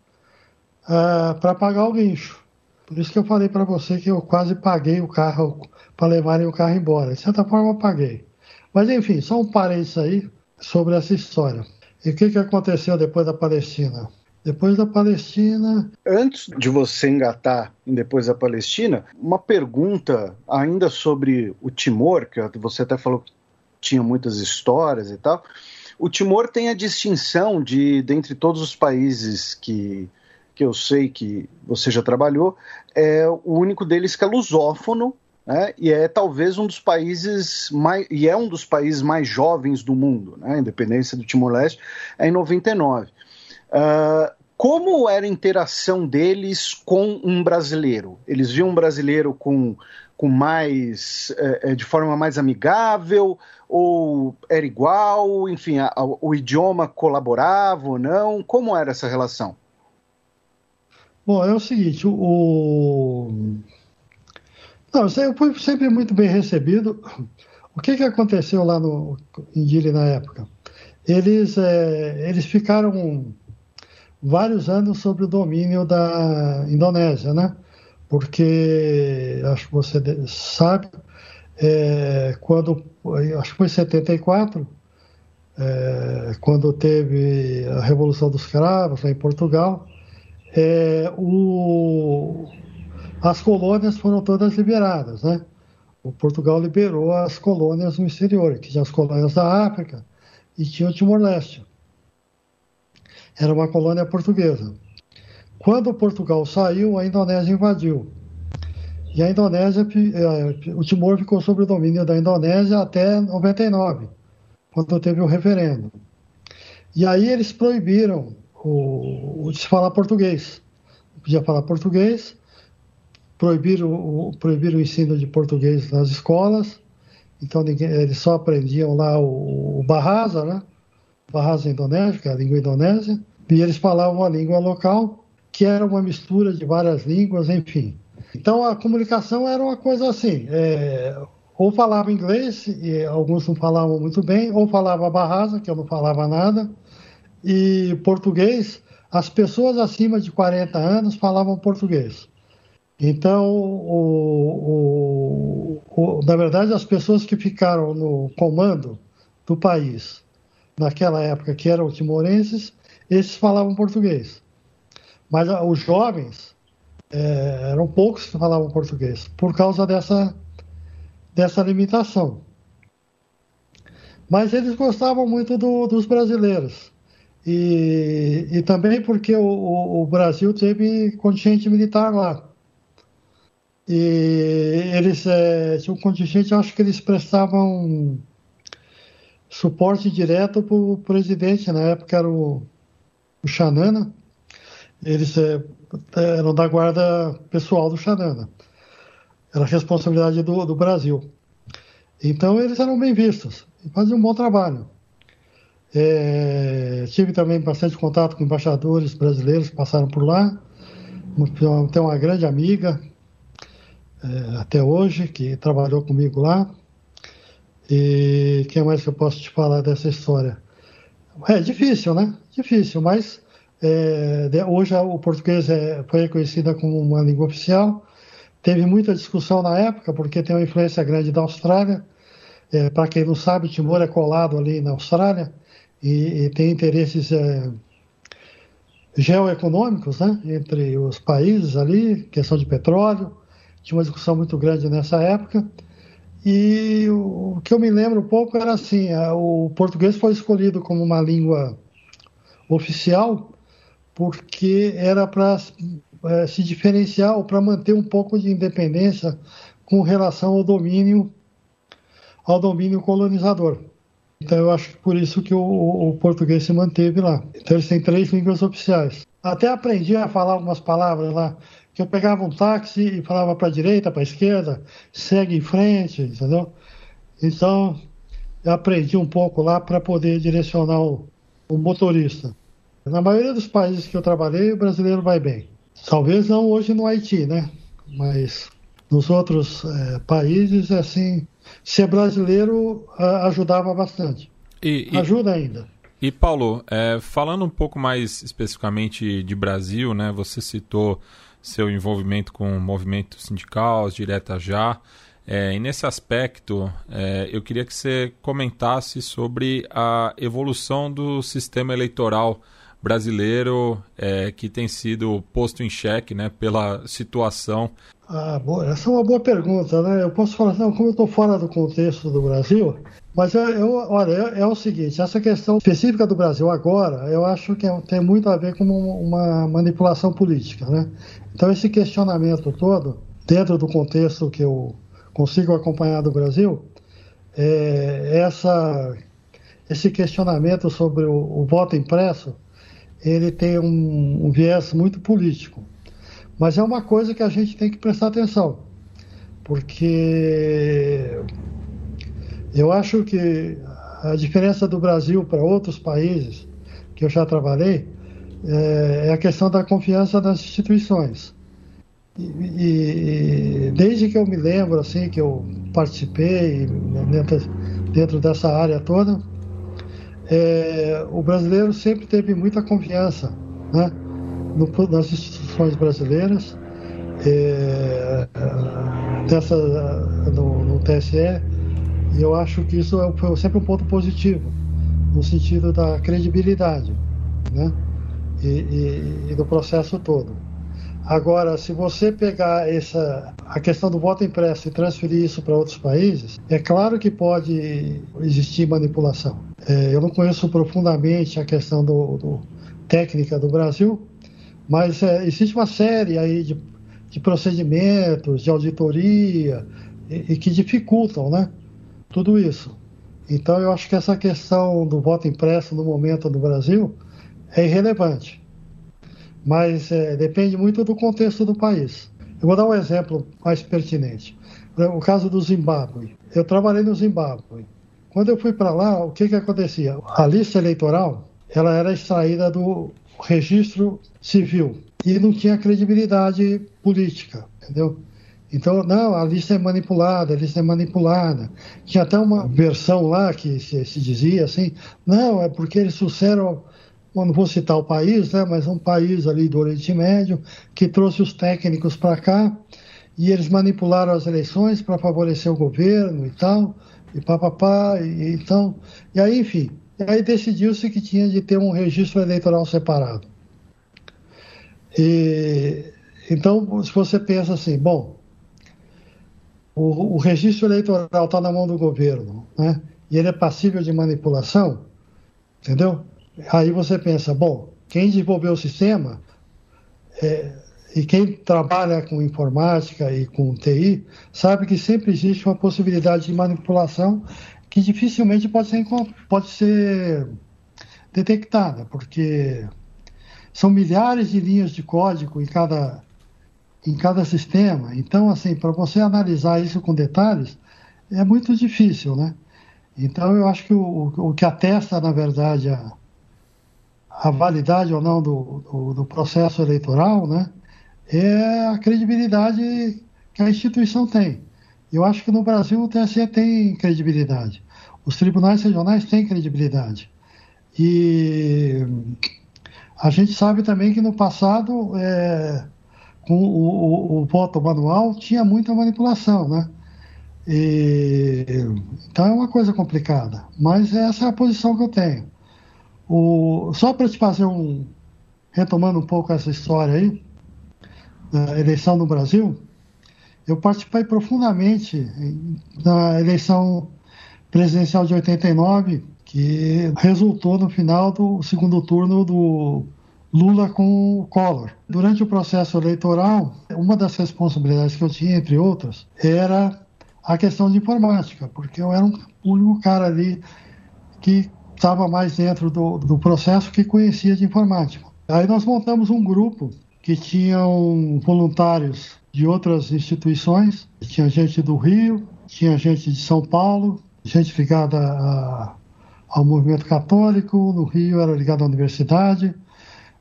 uh, ah, para pagar o guincho. Por isso que eu falei para você que eu quase paguei o carro para levarem o carro embora. De certa forma, eu paguei. Mas enfim, só um parênteses aí sobre essa história. E o que, que aconteceu depois da Palestina? Depois da Palestina. Antes de você engatar em depois da Palestina, uma pergunta ainda sobre o Timor, que você até falou que tinha muitas histórias e tal. O Timor tem a distinção de, dentre todos os países que, que eu sei que você já trabalhou, é o único deles que é lusófono, né? e é talvez um dos países mais e é um dos países mais jovens do mundo, né? a independência do Timor-Leste é em 99. Uh, como era a interação deles com um brasileiro? Eles viam um brasileiro com, com mais é, de forma mais amigável ou era igual? Enfim, a, a, o idioma colaborava ou não? Como era essa relação? Bom, é o seguinte, o não, eu fui sempre muito bem recebido. O que, que aconteceu lá no Dili na época? Eles, é, eles ficaram vários anos sob o domínio da Indonésia, né? Porque, acho que você sabe, é, quando, acho que foi em 74, é, quando teve a Revolução dos Cravos lá em Portugal, é, o, as colônias foram todas liberadas, né? O Portugal liberou as colônias no exterior, que tinha as colônias da África e tinha o Timor-Leste era uma colônia portuguesa. Quando Portugal saiu, a Indonésia invadiu. E a Indonésia, eh, o Timor ficou sob o domínio da Indonésia até 99, quando teve o referendo. E aí eles proibiram o, o de se falar português. Não podia falar português, proibiram o, proibiram o ensino de português nas escolas, então ninguém, eles só aprendiam lá o, o Bahasa, né? Bahasa indonésia, que é a língua indonésia, e eles falavam a língua local, que era uma mistura de várias línguas, enfim. Então a comunicação era uma coisa assim, é, ou falava inglês, e alguns não falavam muito bem, ou falava barrasa, que eu não falava nada, e português, as pessoas acima de 40 anos falavam português. Então, o, o, o, na verdade, as pessoas que ficaram no comando do país naquela época, que eram timorenses, esses falavam português. Mas ah, os jovens é, eram poucos que falavam português, por causa dessa, dessa limitação. Mas eles gostavam muito do, dos brasileiros. E, e também porque o, o, Brasil teve contingente militar lá. E eles é, tinham um contingente, acho que eles prestavam suporte direto para o presidente, na época era o o Xanana, eles é, eram da guarda pessoal do Xanana. Era responsabilidade do, do Brasil. Então eles eram bem vistos e faziam um bom trabalho. É, tive também bastante contato com embaixadores brasileiros que passaram por lá. Tenho uma grande amiga é, até hoje que trabalhou comigo lá. E quem mais que eu posso te falar dessa história? É difícil, né? Difícil, mas é, hoje o português é, foi reconhecido como uma língua oficial. Teve muita discussão na época, porque tem uma influência grande da Austrália. É, Para quem não sabe, Timor é colado ali na Austrália e, e tem interesses é, geoeconômicos né, entre os países ali, questão de petróleo. Tinha uma discussão muito grande nessa época. E o que eu me lembro um pouco era assim: o português foi escolhido como uma língua oficial porque era para é, se diferenciar ou para manter um pouco de independência com relação ao domínio ao domínio colonizador. Então eu acho que por isso que o, o, português se manteve lá. Então eles têm três línguas oficiais. Até aprendi a falar algumas palavras lá que eu pegava um táxi e falava para a direita, para a esquerda, segue em frente, entendeu? Então, eu aprendi um pouco lá para poder direcionar o, o, motorista. Na maioria dos países que eu trabalhei, o brasileiro vai bem. Talvez não hoje no Haiti, né? Mas nos outros é, países, assim, ser brasileiro ajudava bastante. E, e, Ajuda ainda. E Paulo, é, falando um pouco mais especificamente de Brasil, né? Você citou seu envolvimento com o movimento sindical, direta já. É, e nesse aspecto, é, eu queria que você comentasse sobre a evolução do sistema eleitoral brasileiro é, que tem sido posto em xeque né, pela situação. Ah, boa. Essa é uma boa pergunta, né? Eu posso falar, não, como eu estou fora do contexto do Brasil, mas eu, eu olha, é, é, o seguinte, essa questão específica do Brasil agora, eu acho que é, tem muito a ver com uma manipulação política, né? Então esse questionamento todo, dentro do contexto que eu consigo acompanhar do Brasil, é, essa, esse questionamento sobre o, o, voto impresso, ele tem um, um viés muito político. Mas é uma coisa que a gente tem que prestar atenção, porque eu acho que a diferença do Brasil para outros países que eu já trabalhei é, é a questão da confiança nas instituições. E, e, desde que eu me lembro, assim, que eu participei dentro, dentro dessa área toda, é, o brasileiro sempre teve muita confiança né, no, nas instituições brasileiras, é, dessa, no, no, TSE, e eu acho que isso é foi sempre um ponto positivo, no sentido da credibilidade né, e, e, e do processo todo. Agora, se você pegar essa, a questão do voto impresso e transferir isso para outros países, é claro que pode existir manipulação. É, eu não conheço profundamente a questão do, do técnica do Brasil, mas é, existe uma série aí de, de procedimentos, de auditoria, e, e que dificultam né, tudo isso. Então, eu acho que essa questão do voto impresso no momento do Brasil é irrelevante mas é, depende muito do contexto do país. Eu vou dar um exemplo mais pertinente. O caso do Zimbábue. Eu trabalhei no Zimbábue. Quando eu fui para lá, o que, que acontecia? A lista eleitoral ela era extraída do registro civil e não tinha credibilidade política, entendeu? Então, não, a lista é manipulada, a lista é manipulada. Tinha até uma versão lá que se, se dizia assim, não, é porque eles trouxeram não vou citar o país, né, mas um país ali do Oriente Médio que trouxe os técnicos para cá e eles manipularam as eleições para favorecer o governo e tal, e papapá, e, então, e aí, enfim, e aí decidiu-se que tinha de ter um registro eleitoral separado. E, então, se você pensa assim, bom, o, o registro eleitoral está na mão do governo, né, e ele é passível de manipulação, entendeu? Aí você pensa, bom, quem desenvolveu o sistema é, e quem trabalha com informática e com TI sabe que sempre existe uma possibilidade de manipulação que dificilmente pode ser, pode ser detectada, porque são milhares de linhas de código em cada, em cada sistema. Então, assim, para você analisar isso com detalhes, é muito difícil, né? Então, eu acho que o, o que atesta, na verdade, a, a validade ou não do, do, do, processo eleitoral, né, é a credibilidade que a instituição tem. Eu acho que no Brasil o TSE tem credibilidade. Os tribunais regionais têm credibilidade. E a gente sabe também que no passado, é, com o, o, o, voto manual, tinha muita manipulação, né? E, então é uma coisa complicada. Mas essa é a posição que eu tenho. O, só para te fazer um. retomando um pouco essa história aí, da eleição no Brasil, eu participei profundamente da eleição presidencial de 89, que resultou no final do segundo turno do Lula com o Collor. Durante o processo eleitoral, uma das responsabilidades que eu tinha, entre outras, era a questão de informática, porque eu era um único cara ali que estava mais dentro do, do processo que conhecia de informática. Aí nós montamos um grupo que tinham voluntários de outras instituições, tinha gente do Rio, tinha gente de São Paulo, gente ligada a, ao movimento católico, no Rio era ligado à universidade,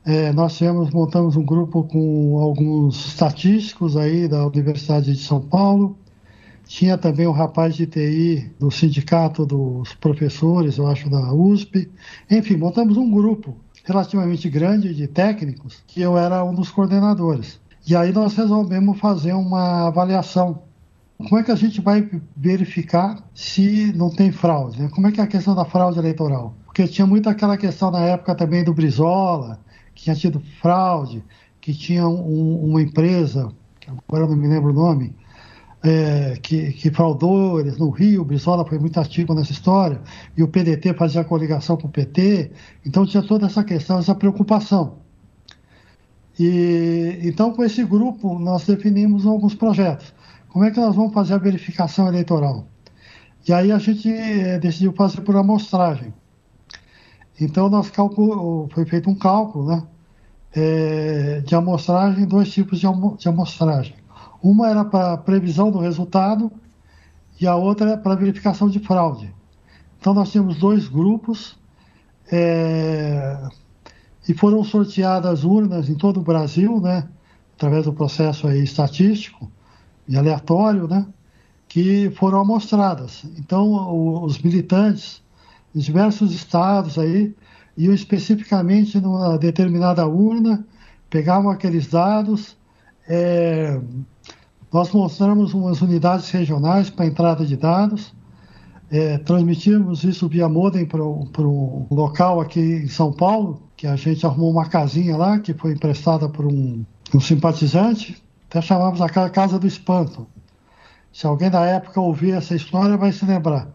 É, nós tivemos, montamos um grupo com alguns estatísticos aí da Universidade de São Paulo. Tinha também um rapaz de TI do sindicato dos professores, eu acho, da USP. Enfim, montamos um grupo relativamente grande de técnicos, que eu era um dos coordenadores. E aí nós resolvemos fazer uma avaliação. Como é que a gente vai verificar se não tem fraude? Né? Como é que é a questão da fraude eleitoral? Porque tinha muito aquela questão na época também do Brizola, que tinha tido fraude, que tinha um, uma empresa, que agora não me lembro o nome, é, que, que fraudou eles no Rio, o Brizola foi muito ativo nessa história, e o PDT fazia coligação com o PT, então tinha toda essa questão, essa preocupação. E, então, com esse grupo, nós definimos alguns projetos. Como é que nós vamos fazer a verificação eleitoral? E aí a gente é, decidiu fazer por amostragem. Então, nós foi feito um cálculo né, é, de amostragem, dois tipos de, de amostragem. Uma era para previsão do resultado e a outra para verificação de fraude. Então nós tínhamos dois grupos é, e foram sorteadas urnas em todo o Brasil, né, através do processo aí estatístico e aleatório, né, que foram amostradas. Então os militantes em diversos estados aí iam especificamente numa determinada urna, pegavam aqueles dados, é, nós mostramos umas unidades regionais para entrada de dados, é, transmitimos isso via modem para o local aqui em São Paulo, que a gente arrumou uma casinha lá, que foi emprestada por um, um simpatizante, até chamamos a Casa do Espanto. Se alguém da época ouvir essa história, vai se lembrar.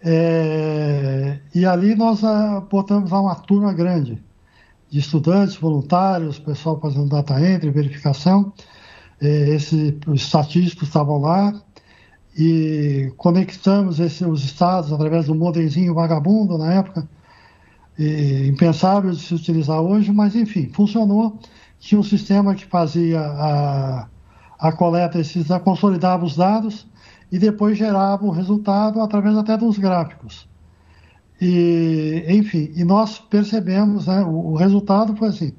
É, e ali nós ah, botamos lá uma turma grande de estudantes, voluntários, pessoal fazendo data entry, verificação. É, esse, os estatísticos estavam lá e conectamos esse, os estados através do modemzinho vagabundo na época, e, impensável de se utilizar hoje, mas enfim, funcionou. Tinha um sistema que fazia a, a coleta, esses, a consolidava os dados e depois gerava o resultado através até dos gráficos. E, enfim, e nós percebemos, né, o, o resultado foi assim,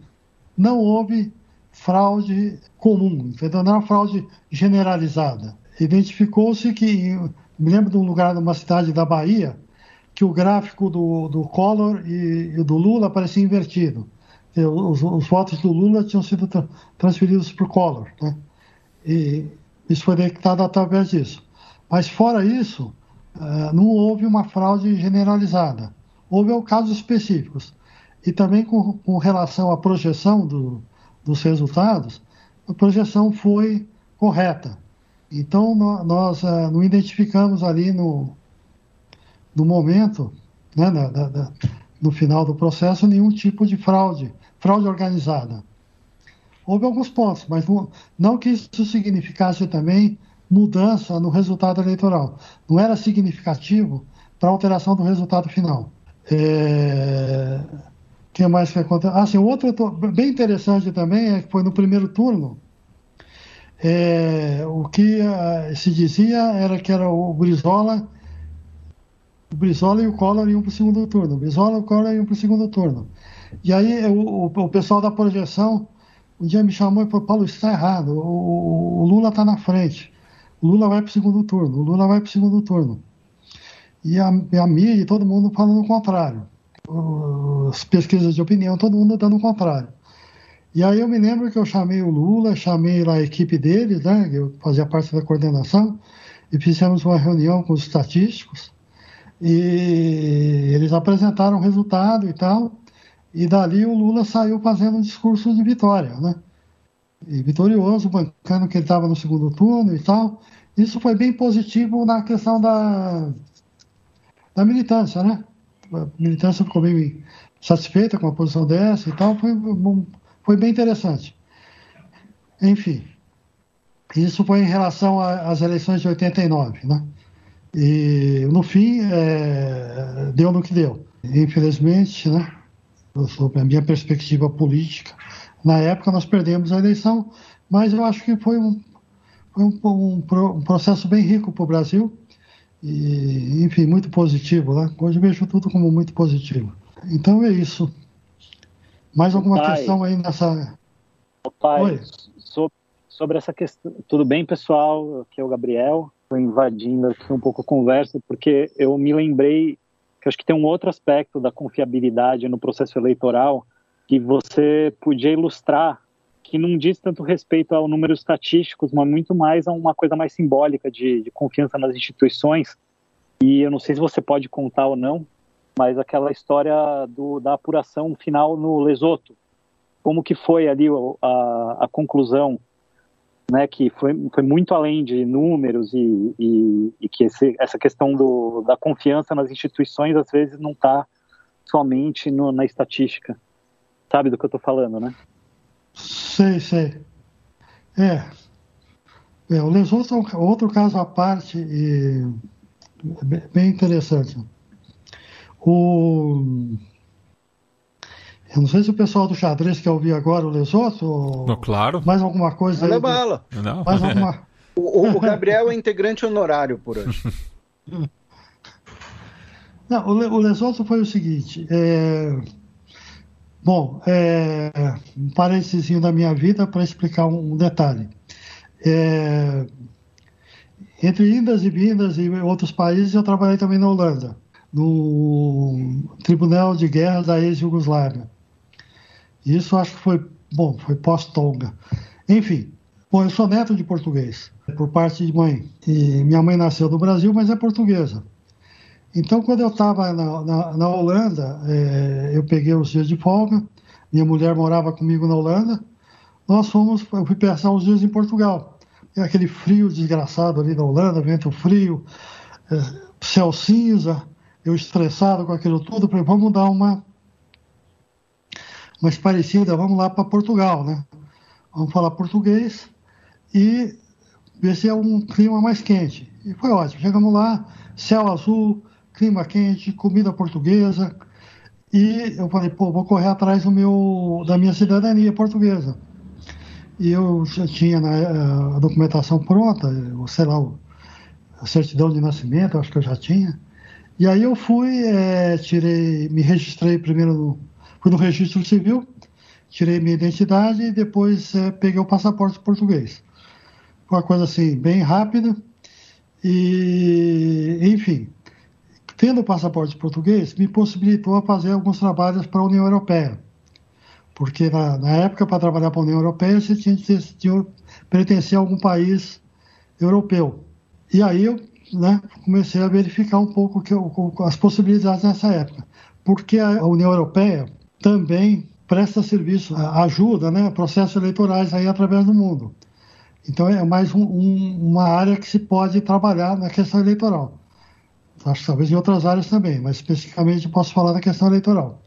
não houve fraude comum, entendeu? não era fraude generalizada. Identificou-se que, me lembro de um lugar, de uma cidade da Bahia, que o gráfico do, do Collor e, e do Lula parecia invertido. Os, os, votos do Lula tinham sido tra transferidos para o Collor. Né? E isso foi detectado através disso. Mas, fora isso, uh, não houve uma fraude generalizada. Houve casos específicos. E também com, com relação à projeção do, dos resultados, a projeção foi correta. Então, nós uh, não identificamos ali no, no momento, né, na, da, no final do processo, nenhum tipo de fraude, fraude organizada. Houve alguns pontos, mas não, não que isso significasse também mudança no resultado eleitoral. Não era significativo para alteração do resultado final. É que mais que aconteceu? Ah, sim, outro bem interessante também é que foi no primeiro turno. É, o que uh, se dizia era que era o Brizola, o Brizola e o Collor iam para o segundo turno. O Brizola e o Collor iam para o segundo turno. E aí o, o, pessoal da projeção um dia me chamou e falou: Paulo, isso está errado. O, o Lula está na frente. O Lula vai para o segundo turno. O Lula vai para o segundo turno. E a, a mídia e todo mundo falando o contrário as pesquisas de opinião, todo mundo dando o contrário. E aí eu me lembro que eu chamei o Lula, chamei lá a equipe deles, né, eu fazia parte da coordenação, e fizemos uma reunião com os estatísticos, e eles apresentaram o resultado e tal, e dali o Lula saiu fazendo um discurso de vitória, né? E vitorioso, bancando que ele estava no segundo turno e tal. Isso foi bem positivo na questão da, da militância, né? A militância ficou bem satisfeita com a posição dessa e tal, foi, foi bem interessante. Enfim, isso foi em relação às eleições de 89, né? E no fim, é, deu no que deu. Infelizmente, né? Sobre a minha perspectiva política, na época nós perdemos a eleição, mas eu acho que foi um, foi um, um, um processo bem rico para o Brasil e, enfim, muito positivo. Né? Hoje vejo tudo como muito positivo. Então é isso. Mais alguma pai, questão aí nessa. Pai, Oi. Sobre, sobre essa questão. Tudo bem, pessoal? Aqui é o Gabriel. Estou invadindo aqui um pouco a conversa, porque eu me lembrei que acho que tem um outro aspecto da confiabilidade no processo eleitoral que você podia ilustrar que não diz tanto respeito ao números estatísticos, mas muito mais a uma coisa mais simbólica de, de confiança nas instituições. E eu não sei se você pode contar ou não, mas aquela história do, da apuração final no Lesoto, como que foi ali a, a conclusão, né, que foi, foi muito além de números e, e, e que esse, essa questão do, da confiança nas instituições às vezes não está somente no, na estatística. Sabe do que eu estou falando, né? Sei, sei. É. é o Lesoto é outro caso à parte e bem interessante. O... Eu não sei se o pessoal do xadrez quer ouvir agora o Lesoto. Ou... claro. Mais alguma coisa Não aí. bala. Não. Mais alguma... o, o, Gabriel é integrante honorário por hoje. Não, o, o Lesoto foi o seguinte. É... Bom, é... um parênteses da minha vida para explicar um, um detalhe. É... Entre indas e vindas e outros países, eu trabalhei também na Holanda no Tribunal de Guerra da ex-Yugoslávia. Isso acho que foi, bom, foi pós-Tonga. Enfim, bom, eu sou neto de português, por parte de mãe. E minha mãe nasceu no Brasil, mas é portuguesa. Então, quando eu estava na, na, na, Holanda, é, eu peguei os dias de folga, minha mulher morava comigo na Holanda, nós fomos, eu fui passar os dias em Portugal. É aquele frio desgraçado ali na Holanda, vento frio, é, céu cinza, eu estressado com aquilo tudo, falei, vamos dar uma mais parecida, vamos lá para Portugal, né? Vamos falar português e ver se é um clima mais quente. E foi ótimo. Chegamos lá, céu azul, clima quente, comida portuguesa. E eu falei, pô, vou correr atrás do meu, da minha cidadania portuguesa. E eu já tinha né, a documentação pronta, sei lá, a certidão de nascimento, acho que eu já tinha. E aí eu fui, é, tirei, me registrei primeiro, no, fui no registro civil, tirei minha identidade e depois é, peguei o passaporte português. Foi uma coisa assim, bem rápida. E, enfim, tendo o passaporte português, me possibilitou a fazer alguns trabalhos para a União Europeia. Porque na, na época, para trabalhar para a União Europeia, você tinha que pertencer a algum país europeu. E aí eu né, comecei a verificar um pouco eu, as possibilidades nessa época. Porque a União Europeia também presta serviço, ajuda, né, processos eleitorais aí através do mundo. Então é mais um, um, uma área que se pode trabalhar na questão eleitoral. Acho que talvez em outras áreas também, mas especificamente posso falar da questão eleitoral.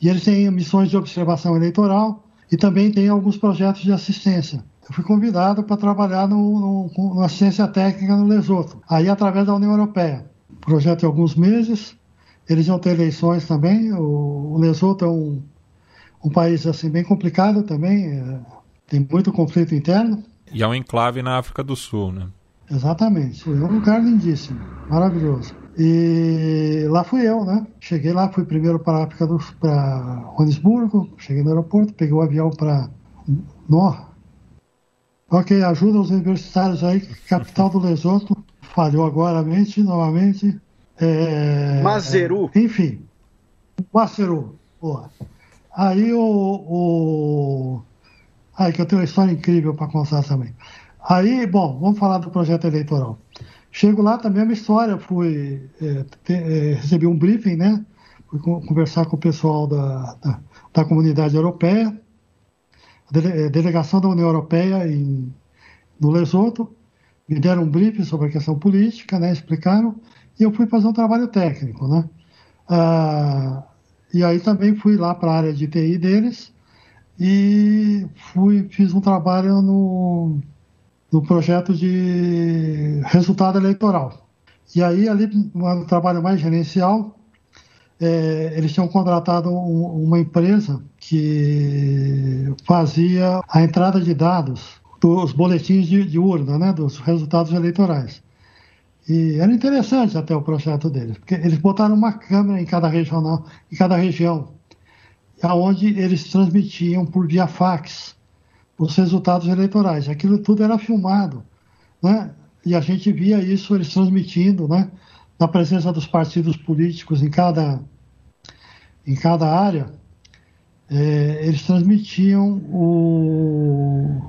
E eles têm missões de observação eleitoral e também tem alguns projetos de assistência eu fui convidado para trabalhar no, no, na assistência técnica no Lesoto, aí através da União Europeia. Projeto de alguns meses, eles iam ter eleições também. O, o Lesoto é um, um país assim bem complicado também, é, tem muito conflito interno. E é um enclave na África do Sul, né? Exatamente, é um lugar lindíssimo, maravilhoso. E lá fui eu, né? Cheguei lá, fui primeiro para a África do para Joanesburgo, cheguei no aeroporto, peguei o avião para Nó, Ok, ajuda os universitários aí, capital do Lesoto, falhou agora a mente, novamente. É, Mazeru. Enfim, Mazeru. Boa. Aí o, o. Aí que eu tenho uma história incrível para contar também. Aí, bom, vamos falar do projeto eleitoral. Chego lá também, a minha história, fui. É, é, recebi um briefing, né? Fui conversar com o pessoal da, da, da comunidade europeia a delegação da União Europeia em, no Lesoto, me deram um briefing sobre a questão política, né, explicaram, e eu fui fazer um trabalho técnico, né. Ah, e aí também fui lá para a área de TI deles e fui, fiz um trabalho no, no projeto de resultado eleitoral. E aí ali, um trabalho mais gerencial, é, eles tinham contratado um, uma empresa que fazia a entrada de dados dos boletins de, de, urna, né, dos resultados eleitorais. E era interessante até o projeto deles, porque eles botaram uma câmera em cada regional, em cada região. aonde eles transmitiam por via fax os resultados eleitorais. Aquilo tudo era filmado, né? E a gente via isso eles transmitindo, né? Na presença dos partidos políticos em cada em cada área, é, eles transmitiam o,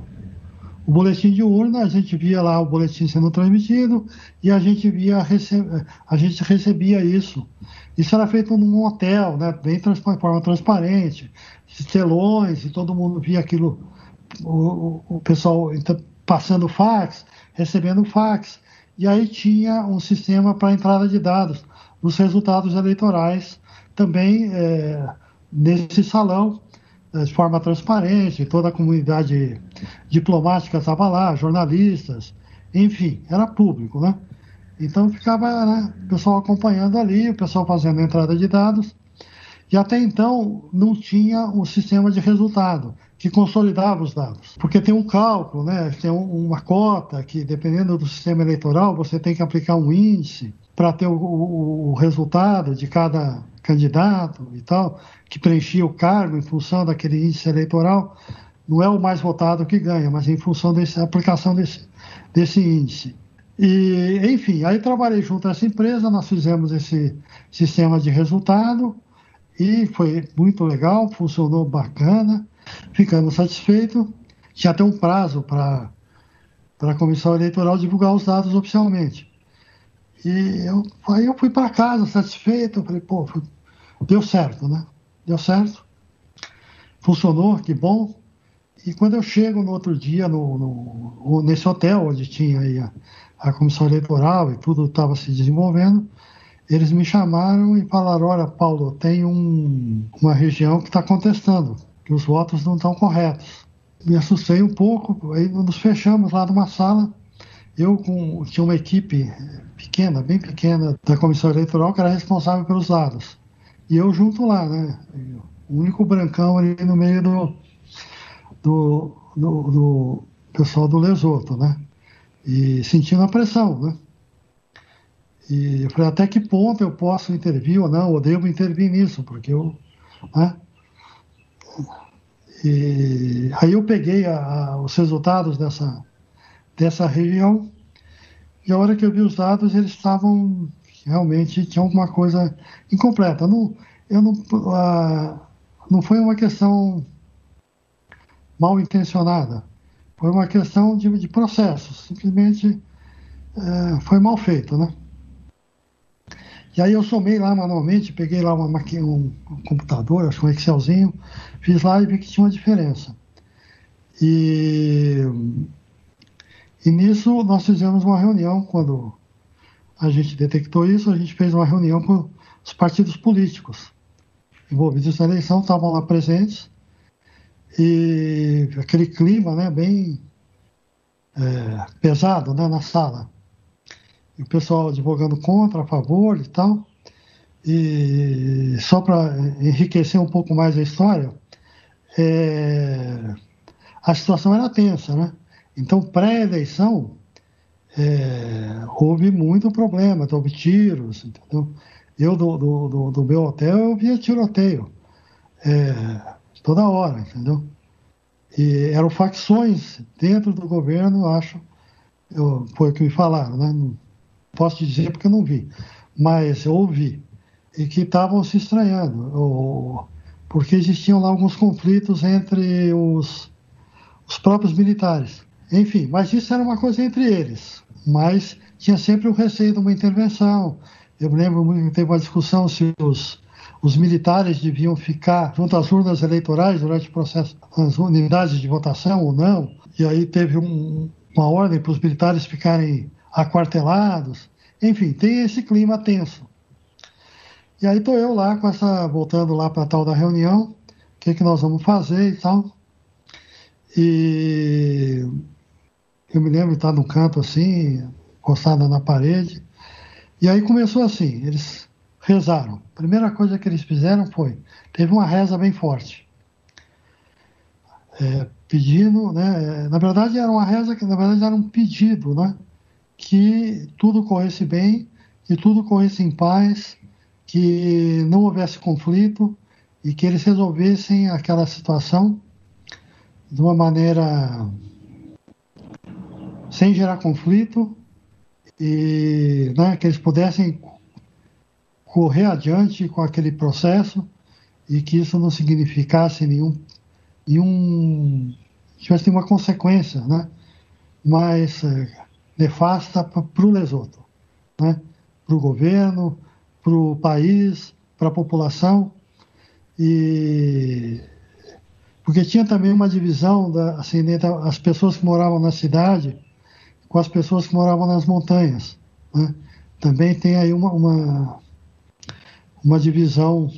o boletim de urna, a gente via lá o boletim sendo transmitido e a gente via a gente recebia isso. Isso era feito num hotel, né? Bem de forma transparente, telões e todo mundo via aquilo o, o pessoal passando fax, recebendo fax, e aí tinha um sistema para entrada de dados dos resultados eleitorais também é, nesse salão, é, de forma transparente, toda a comunidade diplomática estava lá, jornalistas, enfim, era público, né? Então ficava né, o pessoal acompanhando ali, o pessoal fazendo a entrada de dados, e até então não tinha um sistema de resultado que consolidava os dados. Porque tem um cálculo, né? tem uma cota que, dependendo do sistema eleitoral, você tem que aplicar um índice para ter o, o, o, resultado de cada candidato e tal, que preenchia o cargo em função daquele índice eleitoral. Não é o mais votado que ganha, mas em função da aplicação desse, desse índice. E, enfim, aí trabalhei junto a essa empresa, nós fizemos esse sistema de resultado e foi muito legal, funcionou bacana. Ficamos satisfeitos. Tinha até um prazo para a comissão eleitoral divulgar os dados oficialmente. E eu, aí eu fui para casa satisfeito. Falei, pô, deu certo, né? Deu certo. Funcionou, que bom. E quando eu chego no outro dia, no, no nesse hotel onde tinha a, a comissão eleitoral e tudo estava se desenvolvendo, eles me chamaram e falaram: Olha, Paulo, tem um, uma região que está contestando que os votos não estão corretos. Me assustei um pouco, aí nos fechamos lá numa sala. Eu com, tinha uma equipe pequena, bem pequena, da comissão eleitoral que era responsável pelos dados. E eu junto lá, né? O único brancão ali no meio do, do, do, do pessoal do Lesoto, né? E sentindo a pressão, né? E eu falei, até que ponto eu posso intervir ou não, ou devo intervir nisso, porque eu, né? E aí eu peguei a, a, os resultados dessa, dessa região e a hora que eu vi os dados eles estavam realmente tinha alguma coisa incompleta. Não, eu não, a, não foi uma questão mal intencionada, foi uma questão de, de processo. Simplesmente é, foi mal feito, né? E aí eu somei lá manualmente, peguei lá uma um, um computador, acho que um Excelzinho, fiz lá e vi que tinha uma diferença. E, e nisso nós fizemos uma reunião, quando a gente detectou isso, a gente fez uma reunião com os partidos políticos envolvidos na eleição, estavam lá presentes, e aquele clima né, bem é, pesado né, na sala e o pessoal advogando contra, a favor e tal. E só para enriquecer um pouco mais a história, é, a situação era tensa, né? Então, pré-eleição, é, houve muito problema, houve tiros, entendeu? Eu, do, do, do, do meu hotel, eu via tiroteio é, toda hora, entendeu? E eram facções dentro do governo, acho, eu, foi o que me falaram, né? posso dizer porque eu não vi, mas eu ouvi, e que estavam se estranhando, ou, porque existiam lá alguns conflitos entre os, os próprios militares. Enfim, mas isso era uma coisa entre eles, mas tinha sempre o receio de uma intervenção. Eu me lembro que teve uma discussão se os, os militares deviam ficar junto às urnas eleitorais durante o processo, as unidades de votação ou não. E aí teve um, uma ordem para os militares ficarem aquartelados. Enfim, tem esse clima tenso. E aí estou eu lá com essa, voltando lá para tal da reunião, o que, que nós vamos fazer e tal. E eu me lembro de estar no canto assim, encostada na parede. E aí começou assim, eles rezaram. A primeira coisa que eles fizeram foi, teve uma reza bem forte. É, pedindo, né? Na verdade era uma reza que na verdade era um pedido, né? que tudo corresse bem, que tudo corresse em paz, que não houvesse conflito e que eles resolvessem aquela situação de uma maneira sem gerar conflito e né, que eles pudessem correr adiante com aquele processo e que isso não significasse nenhum, nenhum tivesse nenhuma consequência né, mais é, nefasta para o Lesoto, né, para o governo, para o país, para a população e porque tinha também uma divisão da, assim, entre as pessoas que moravam na cidade com as pessoas que moravam nas montanhas. Né? Também tem aí uma, uma, uma divisão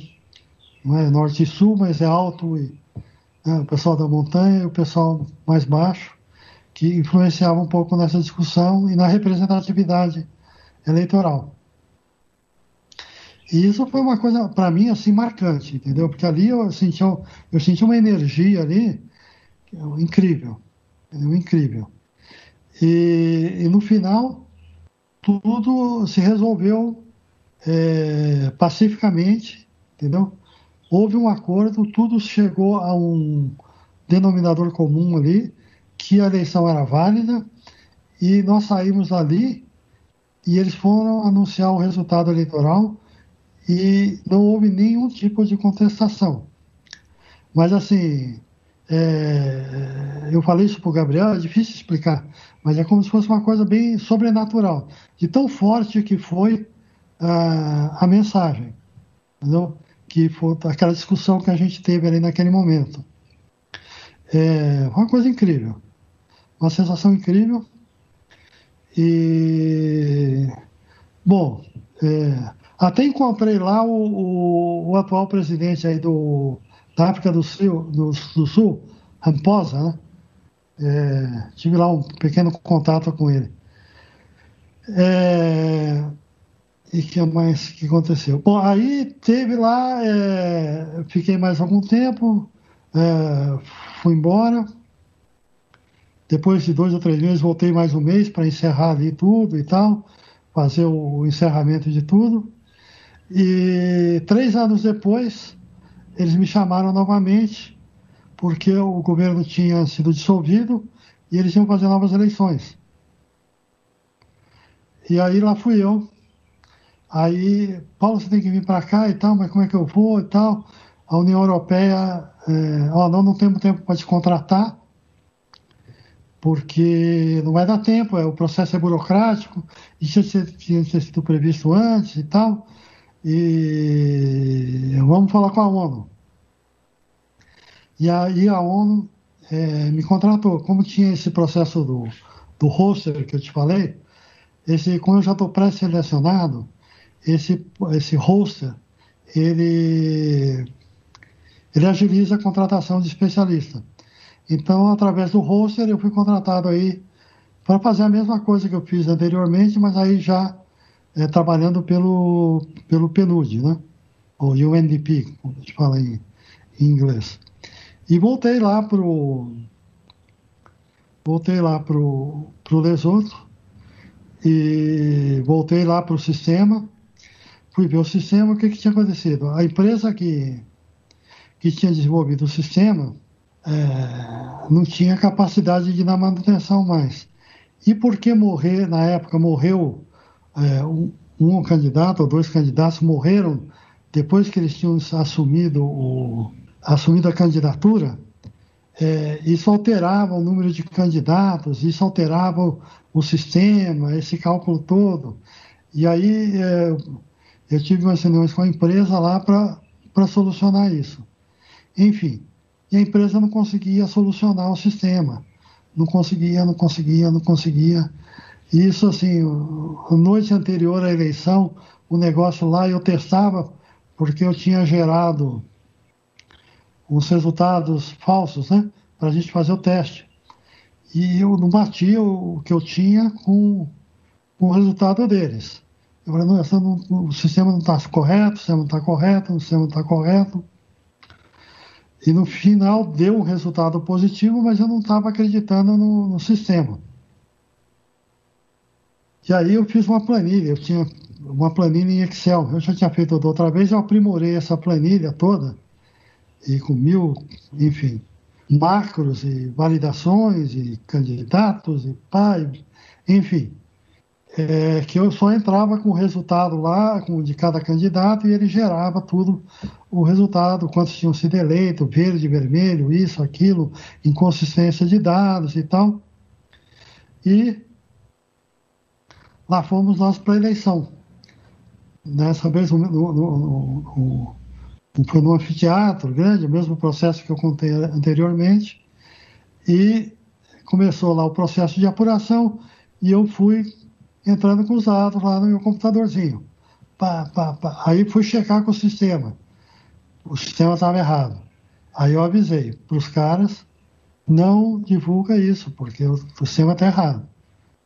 não é norte e sul, mas é alto e né, o pessoal da montanha e o pessoal mais baixo, que influenciava um pouco nessa discussão e na representatividade eleitoral. E isso foi uma coisa, para mim, assim, marcante, entendeu? Porque ali eu senti, eu, senti uma energia ali é incrível, entendeu? incrível. E, e, no final, tudo se resolveu é, pacificamente, entendeu? Houve um acordo, tudo chegou a um denominador comum ali, que a eleição era válida, e nós saímos ali e eles foram anunciar o resultado eleitoral e não houve nenhum tipo de contestação. Mas, assim, é, eu falei isso para o Gabriel, é difícil explicar, mas é como se fosse uma coisa bem sobrenatural, de tão forte que foi a, a mensagem, entendeu? que foi aquela discussão que a gente teve ali naquele momento. É uma coisa incrível, uma sensação incrível. E, bom, é, até encontrei lá o, o, o, atual presidente aí do, da África do Sul, do, do Sul Ramposa, né? É, tive lá um pequeno contato com ele. É, e que mais que aconteceu? Bom, aí teve lá, é, fiquei mais algum tempo, é, fui embora. Depois de dois ou três meses, voltei mais um mês para encerrar ali tudo e tal, fazer o, encerramento de tudo. E três anos depois, eles me chamaram novamente, porque o governo tinha sido dissolvido e eles iam fazer novas eleições. E aí lá fui eu. Aí, Paulo, você tem que vir para cá e tal, mas como é que eu vou e tal? A União Europeia, é, ó, não, não temos tempo para te contratar, porque não vai dar tempo, é, o processo é burocrático, isso tinha, tinha sido previsto antes e tal e vamos falar com a ONU. E aí a ONU é, me contratou. Como tinha esse processo do, do roster que eu te falei, esse, como eu já estou pré-selecionado, esse, esse roster, ele, ele agiliza a contratação de especialista. Então, através do roster, eu fui contratado aí para fazer a mesma coisa que eu fiz anteriormente, mas aí já é, trabalhando pelo, pelo PNUD, né? ou UNDP, como a gente fala em, em inglês. E voltei lá pro voltei lá pro, pro Lesoto e voltei lá para o sistema, fui ver o sistema, o que, que tinha acontecido? A empresa que, que tinha desenvolvido o sistema é, não tinha capacidade de dar manutenção mais. E por que morrer, na época, morreu é, um, um, candidato ou dois candidatos morreram depois que eles tinham assumido, o, assumido a candidatura, é, isso alterava o número de candidatos, isso alterava o, o sistema, esse cálculo todo. E aí é, eu tive umas reuniões com a empresa lá para solucionar isso. Enfim, e a empresa não conseguia solucionar o sistema. Não conseguia, não conseguia, não conseguia. Isso, assim, a noite anterior à eleição, o negócio lá eu testava, porque eu tinha gerado os resultados falsos, né? Para a gente fazer o teste. E eu não batia o que eu tinha com, com o resultado deles. Eu falei, não, não, o sistema não está correto, o sistema não está correto, o sistema não está correto. E no final deu um resultado positivo, mas eu não estava acreditando no, no sistema. E aí eu fiz uma planilha, eu tinha uma planilha em Excel. Eu já tinha feito outra vez, eu aprimorei essa planilha toda e com mil, enfim, macros e validações e candidatos e pai, enfim, é, que eu só entrava com o resultado lá com, de cada candidato e ele gerava tudo o resultado, quantos tinham sido eleitos, verde, vermelho, isso, aquilo, inconsistência de dados e tal. E lá fomos nós para a eleição. Dessa vez foi no anfiteatro grande, o mesmo processo que eu contei anteriormente, e começou lá o processo de apuração e eu fui entrando com os dados lá no meu computadorzinho. Pá, pá, pá. Aí fui checar com o sistema. O sistema estava errado. Aí eu avisei para os caras, não divulga isso, porque o sistema está errado.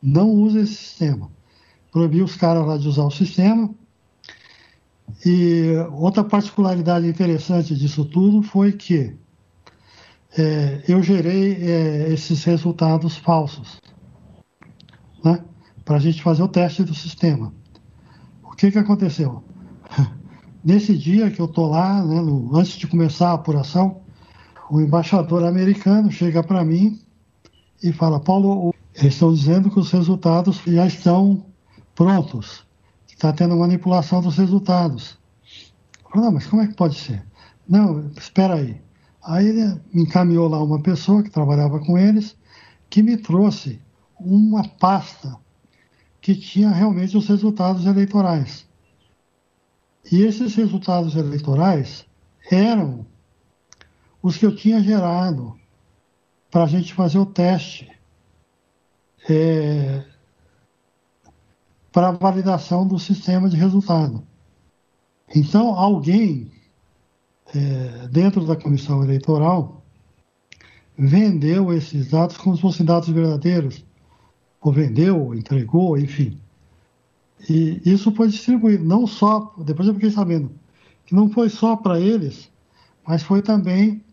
Não usa esse sistema. Proibi os caras lá de usar o sistema, e outra particularidade interessante disso tudo foi que é, eu gerei é, esses resultados falsos né, para a gente fazer o teste do sistema. O que, que aconteceu? Nesse dia que eu estou lá, né, no, antes de começar a apuração, o embaixador americano chega para mim e fala: Paulo, eles estão dizendo que os resultados já estão prontos está tendo manipulação dos resultados. Eu falei, não, mas como é que pode ser? Não, espera aí. Aí ele me encaminhou lá uma pessoa que trabalhava com eles, que me trouxe uma pasta que tinha realmente os resultados eleitorais. E esses resultados eleitorais eram os que eu tinha gerado para a gente fazer o teste. É, para validação do sistema de resultado. Então, alguém é, dentro da comissão eleitoral vendeu esses dados como se fossem dados verdadeiros, ou vendeu, ou entregou, enfim. E isso foi distribuído, não só, depois eu fiquei sabendo, que não foi só para eles, mas foi também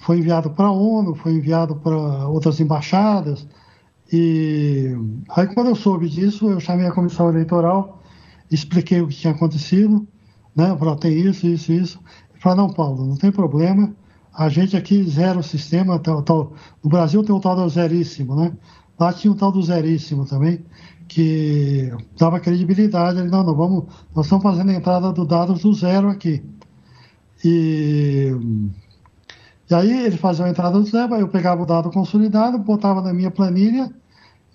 foi enviado para a ONU, foi enviado para outras embaixadas, e aí, quando eu soube disso, eu chamei a comissão eleitoral, expliquei o que tinha acontecido, né? Falei, tem isso, isso, isso. Ele falou, não, Paulo, não tem problema, a gente aqui zera o sistema, tal, tal. no Brasil tem o tal do zeríssimo, né? Lá tinha o tal do zeríssimo também, que dava credibilidade. Ele, não, não, vamos, nós estamos fazendo a entrada do dados do zero aqui. E e aí ele fazia a entrada do zero, eu pegava o dado consolidado, botava na minha planilha,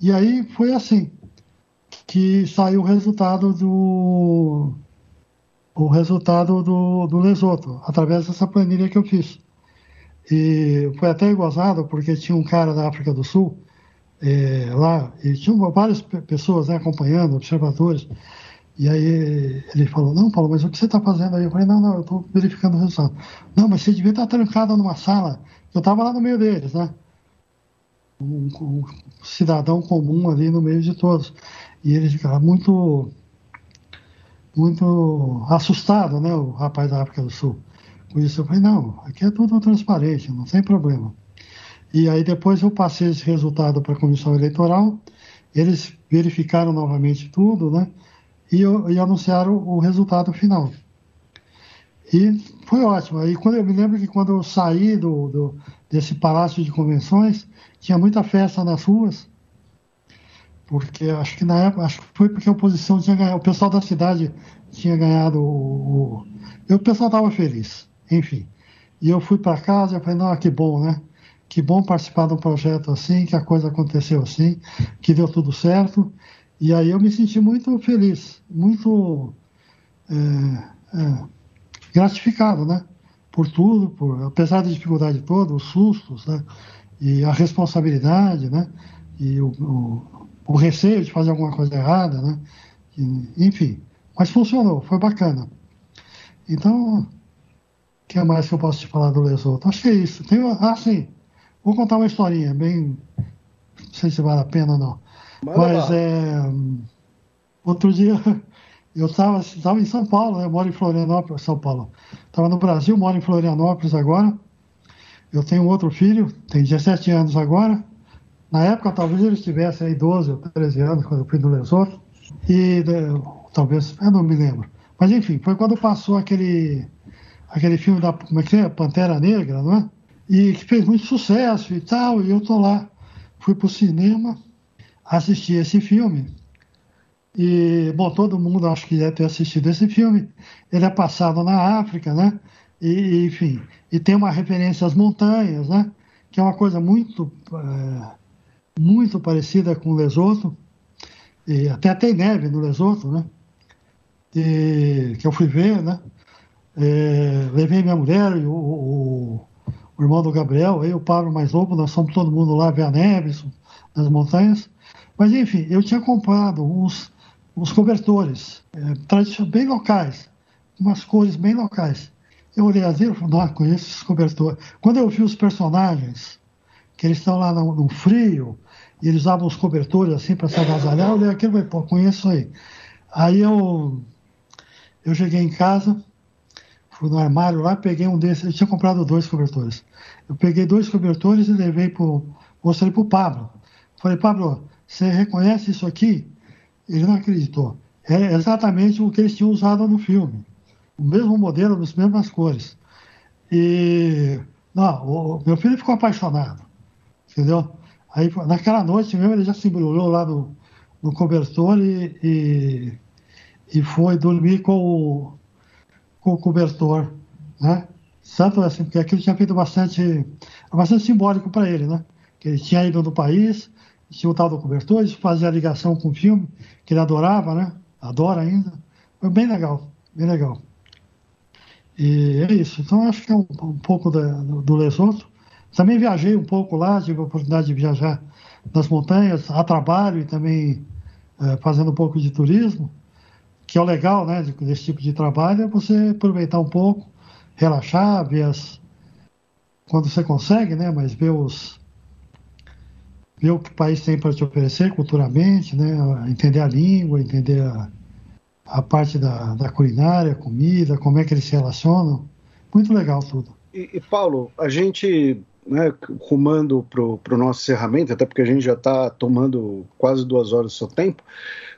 e aí foi assim que saiu o resultado do o resultado do, do Lesoto, através dessa planilha que eu fiz. E foi até gozado, porque tinha um cara da África do Sul é, lá, e tinha várias pessoas né, acompanhando, observadores, e aí ele falou, não, Paulo, mas o que você está fazendo aí? Eu falei, não, não, eu estou verificando o resultado. Não, mas você devia estar tá trancado numa sala. Eu estava lá no meio deles, né? Um, um, cidadão comum ali no meio de todos. E ele ficava muito, muito assustado, né? O rapaz da África do Sul. Com isso eu falei, não, aqui é tudo transparente, não tem problema. E aí depois eu passei esse resultado para a comissão eleitoral, eles verificaram novamente tudo, né? E, e anunciaram o, resultado final. E foi ótimo. Aí quando eu me lembro que quando eu saí do, do, desse palácio de convenções, tinha muita festa nas ruas, porque acho que na época, acho que foi porque a oposição tinha ganhado, o pessoal da cidade tinha ganhado o. o o pessoal estava feliz, enfim. E eu fui para casa e falei, não, que bom, né? Que bom participar de um projeto assim, que a coisa aconteceu assim, que deu tudo certo. E aí eu me senti muito feliz, muito é, é, gratificado, né? Por tudo, por, apesar da dificuldade toda, os sustos, né? E a responsabilidade, né? E o, o, o receio de fazer alguma coisa errada, né? E, enfim, mas funcionou, foi bacana. Então, o que é mais que eu posso te falar do Lesoto? Acho que é isso. Tem, ah, sim. Vou contar uma historinha, bem. Não sei se vale a pena ou não. Mas é, outro dia eu estava em São Paulo, né? eu moro em Florianópolis, São Paulo. Estava no Brasil, moro em Florianópolis agora. Eu tenho outro filho, tem 17 anos agora. Na época, talvez ele estivesse aí 12 ou 13 anos, quando eu fui no Lesoto. E né, talvez, eu não me lembro. Mas enfim, foi quando passou aquele, aquele filme da como é que é? Pantera Negra, não é? E que fez muito sucesso e tal, e eu tô lá. Fui pro cinema, assisti esse filme. E, bom, todo mundo acho que deve ter assistido esse filme. Ele é passado na África, né? E, enfim, e tem uma referência às montanhas, né? Que é uma coisa muito, é, muito parecida com o Lesoto. E até tem neve no Lesoto, né? E, que eu fui ver, né? É, levei minha mulher e o, o, o, irmão do Gabriel, aí o Pablo mais novo, nós fomos todo mundo lá ver a neve nas montanhas. Mas enfim, eu tinha comprado uns, uns cobertores é, bem locais, umas cores bem locais. Eu olhei assim e falei, não, conheço esses cobertores. Quando eu vi os personagens, que eles estão lá no, no frio, e eles usavam os cobertores assim para se agasalhar, eu olhei aquilo e falei, pô, conheço aí. Aí eu, eu cheguei em casa, fui no armário lá, peguei um desses, eu tinha comprado dois cobertores. Eu peguei dois cobertores e levei para mostrei para o Pablo. Falei, Pablo, você reconhece isso aqui? Ele não acreditou. É exatamente o que eles tinham usado no filme. O mesmo modelo, as mesmas cores. E não, o meu filho ficou apaixonado. Entendeu? Aí naquela noite mesmo ele já se embrulhou lá no, no cobertor e, e, e, foi dormir com o, com o cobertor, né? Tanto assim, porque aquilo tinha feito bastante, bastante simbólico para ele, né? Que ele tinha ido no país, tinha o tal do cobertor, isso fazia ligação com o filme, que ele adorava, né? Adora ainda. Foi bem legal, bem legal. E é isso. Então acho que é um, um pouco da, do Lesoto. Também viajei um pouco lá, tive a oportunidade de viajar nas montanhas a trabalho e também é, fazendo um pouco de turismo, que é o legal né, desse tipo de trabalho, é você aproveitar um pouco, relaxar, ver as. quando você consegue, né, mas ver os, ver o que o país tem para te oferecer culturalmente, né? entender a língua, entender a, a parte da, da culinária, comida, como é que eles se relacionam. Muito legal tudo. E, e Paulo, a gente, né, rumando para o nosso encerramento, até porque a gente já está tomando quase duas horas do seu tempo,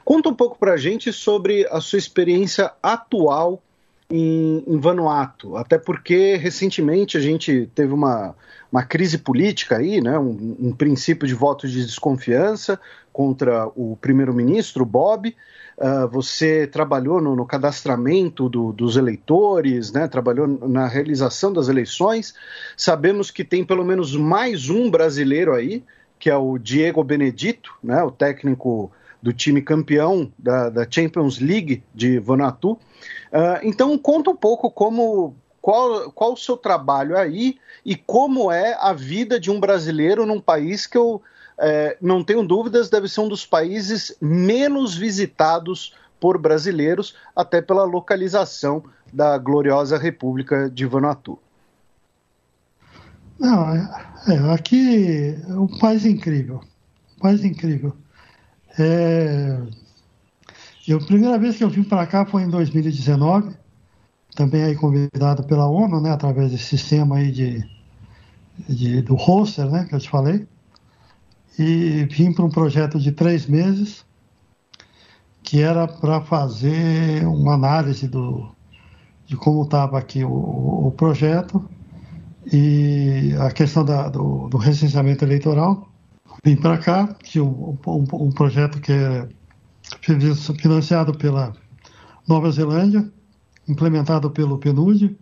conta um pouco para a gente sobre a sua experiência atual em, em Vanuatu, até porque recentemente a gente teve uma, uma crise política aí, né, um, um princípio de voto de desconfiança contra o primeiro-ministro Bob. Uh, você trabalhou no, no cadastramento do, dos eleitores, né, trabalhou na realização das eleições. Sabemos que tem pelo menos mais um brasileiro aí, que é o Diego Benedito, né, o técnico do time campeão da, da Champions League de Vanuatu. Uh, então, conta um pouco como qual, qual o seu trabalho aí e como é a vida de um brasileiro num país que eu é, não tenho dúvidas deve ser um dos países menos visitados por brasileiros, até pela localização da gloriosa República de Vanuatu. Não, é, é, aqui é um país incrível, um país incrível. É, eu, a primeira vez que eu vim para cá foi em 2019, também aí convidado pela ONU, né, através desse sistema aí de, de do roster, né, que eu te falei, e vim para um projeto de três meses que era para fazer uma análise do, de como estava aqui o, o, projeto e a questão da, do, do recenseamento eleitoral. Vim para cá, que um, um, um projeto que é financiado pela Nova Zelândia, implementado pelo PNUD.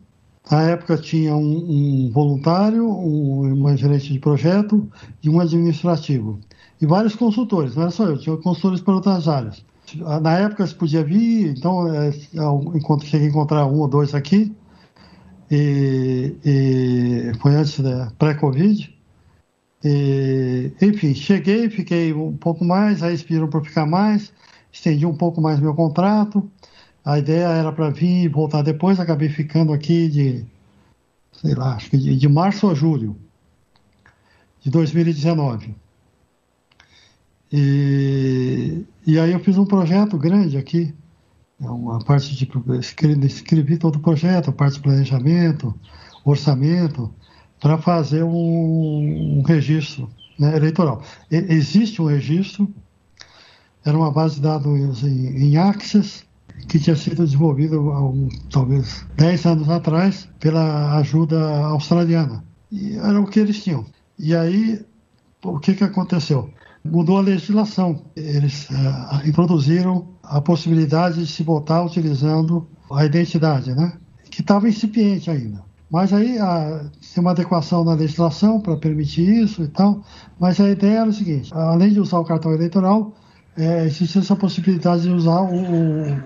Na época tinha um, um voluntário, um, uma gerente de projeto e um administrativo. E vários consultores, não era só eu, tinha consultores para outras áreas. Na época se podia vir, então é, é cheguei a encontrar um ou dois aqui, e, e foi antes da pré-Covid. Enfim, cheguei, fiquei um pouco mais, aí eles para ficar mais, estendi um pouco mais meu contrato. A ideia era para vir e voltar depois, acabei ficando aqui de, sei lá, acho que de, de março a julho de 2019. E, e aí eu fiz um projeto grande aqui, é uma parte de escrevi, escrevi todo o projeto, a parte de planejamento, orçamento, para fazer um, um registro né, eleitoral. E, existe um registro, era uma base de dados em, em Access, que tinha sido desenvolvido há um, talvez 10 anos atrás pela ajuda australiana. E era o que eles tinham. E aí, o que, que aconteceu? Mudou a legislação. Eles uh, introduziram a possibilidade de se votar utilizando a identidade, né? que estava incipiente ainda. Mas aí a, tem uma adequação na legislação para permitir isso e tal. Mas a ideia era o seguinte: além de usar o cartão eleitoral, é, existe essa possibilidade de usar o, o,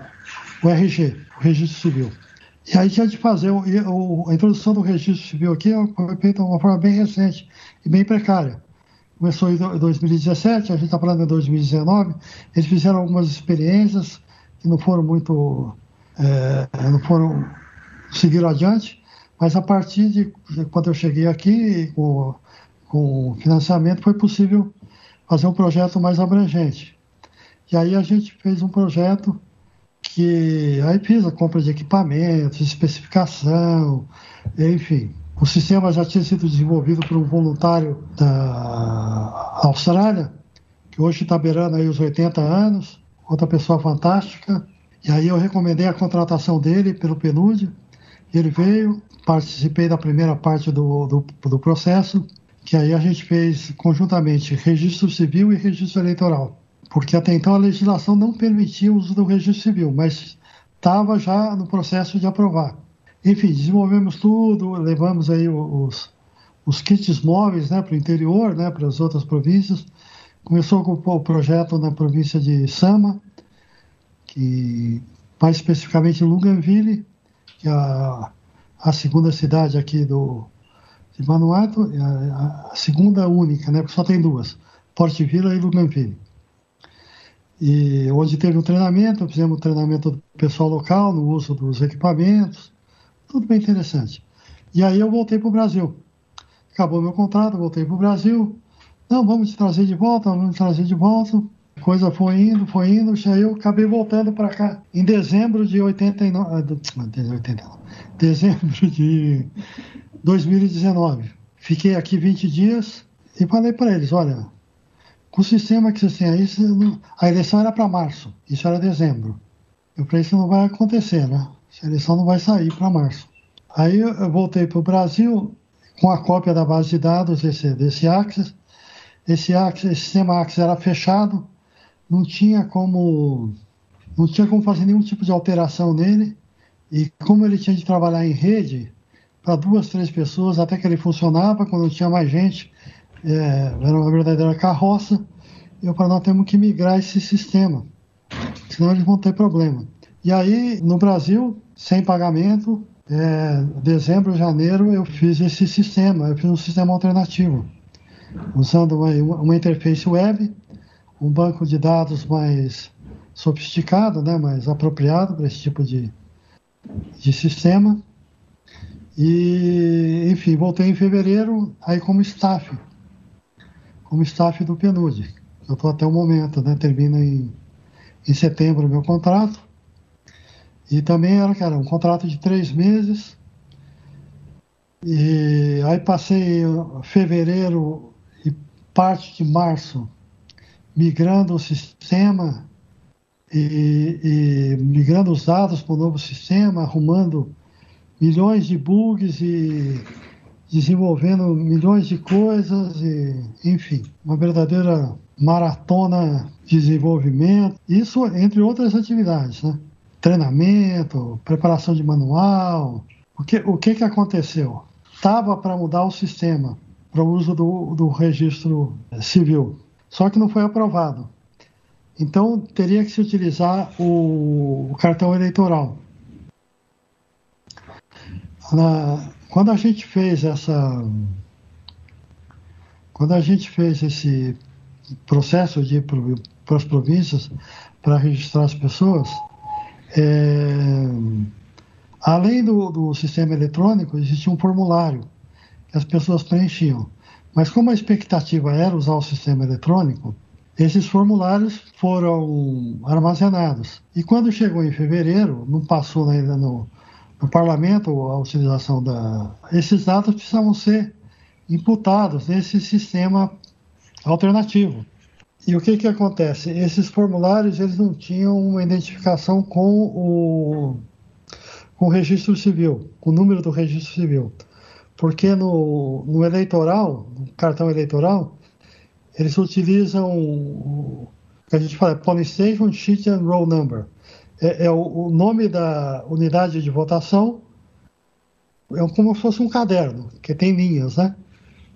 o RG, o registro civil. E aí tinha de fazer o, o, a introdução do registro civil aqui de uma forma bem recente e bem precária. Começou em 2017, a gente está falando em 2019. Eles fizeram algumas experiências que não foram muito, é, não foram seguiram adiante, mas a partir de quando eu cheguei aqui, com, com financiamento, foi possível fazer um projeto mais abrangente. E aí a gente fez um projeto que a compra de equipamentos, especificação, enfim. O sistema já tinha sido desenvolvido por um voluntário da Austrália, que hoje está beirando aí os 80 anos, outra pessoa fantástica. E aí eu recomendei a contratação dele pelo PNUD. Ele veio, participei da primeira parte do, do, do processo, que aí a gente fez conjuntamente registro civil e registro eleitoral. Porque até então a legislação não permitia o uso do registro civil, mas estava já no processo de aprovar. Enfim, desenvolvemos tudo, levamos aí os, os kits móveis né, para o interior, né, para as outras províncias. Começou com o projeto na província de Sama, que mais especificamente Luganville, que é a, a segunda cidade aqui do, de Vanuatu, a, a, segunda única, né, porque só tem duas, Porte Vila e Luganville. E onde teve um treinamento, fizemos um treinamento do pessoal local no uso dos equipamentos, tudo bem interessante. E aí eu voltei para o Brasil. Acabou meu contrato, voltei para o Brasil. Não, vamos te trazer de volta, vamos te trazer de volta. A coisa foi indo, foi indo, aí eu acabei voltando para cá. Em dezembro de 89, 89, ah, dezembro de 2019. Fiquei aqui 20 dias e falei para eles, olha, o sistema que têm aí, a eleição era para março, isso era dezembro. Eu falei, isso não vai acontecer, né? A eleição não vai sair para março. Aí eu voltei para o Brasil com a cópia da base de dados desse, desse Axis. Esse, Axis, esse sistema Axis era fechado, não tinha como não tinha como fazer nenhum tipo de alteração nele. E como ele tinha de trabalhar em rede, para duas, três pessoas, até que ele funcionava, quando não tinha mais gente, é, era uma verdadeira carroça. Eu falei, nós temos que migrar esse sistema, senão eles vão ter problema. E aí, no Brasil, sem pagamento, é, dezembro, janeiro, eu fiz esse sistema, eu fiz um sistema alternativo, usando uma, uma interface web, um banco de dados mais sofisticado, né, mais apropriado para esse tipo de, de sistema. E, enfim, voltei em fevereiro, aí como staff, como staff do PNUD. Eu estou até o momento, né, termina em, em setembro o meu contrato. E também era, cara, um contrato de três meses. E aí passei fevereiro e parte de março migrando o sistema e, e migrando os dados para o novo sistema, arrumando milhões de bugs e desenvolvendo milhões de coisas e, enfim, uma verdadeira maratona de desenvolvimento. Isso entre outras atividades, né? Treinamento, preparação de manual. O que, o que, que aconteceu? Estava para mudar o sistema para o uso do, do registro civil, só que não foi aprovado. Então, teria que se utilizar o, o cartão eleitoral. Na, quando a gente fez essa. Quando a gente fez esse processo de ir para as províncias para registrar as pessoas, é, além do, do sistema eletrônico, existia um formulário que as pessoas preenchiam. Mas como a expectativa era usar o sistema eletrônico, esses formulários foram armazenados. E quando chegou em fevereiro, não passou ainda no, no parlamento a utilização da. Esses dados precisavam ser imputados nesse sistema alternativo. E o que que acontece? Esses formulários eles não tinham uma identificação com o, com o registro civil, com o número do registro civil. Porque no, no eleitoral, no cartão eleitoral, eles utilizam o que a gente fala Polling Station Sheet and Roll Number. É, é o, o, nome da unidade de votação, é como se fosse um caderno, que tem linhas, né?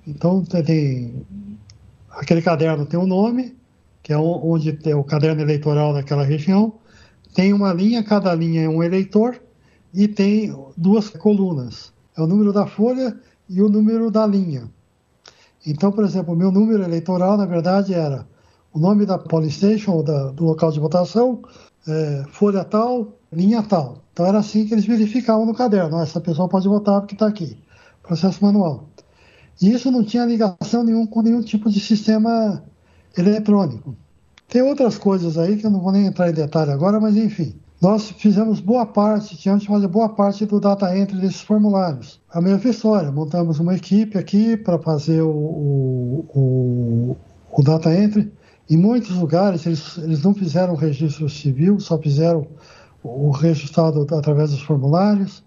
Então tem aquele caderno tem um nome, que é onde tem o caderno eleitoral daquela região, tem uma linha, cada linha é um eleitor e tem duas colunas. É o número da folha e o número da linha. Então, por exemplo, o meu número eleitoral, na verdade, era o nome da Polystation, ou da, do local de votação, é, folha tal, linha tal. Então era assim que eles verificavam no caderno. Essa pessoa pode votar porque está aqui. Processo manual. E isso não tinha ligação nenhum com nenhum tipo de sistema eletrônico. Tem outras coisas aí que eu não vou nem entrar em detalhe agora, mas enfim. Nós fizemos boa parte, tínhamos de fazer boa parte do data entry desses formulários. A mesma história, montamos uma equipe aqui para fazer o, o, o, o, data entry. Em muitos lugares eles, eles não fizeram registro civil, só fizeram o registrado através dos formulários.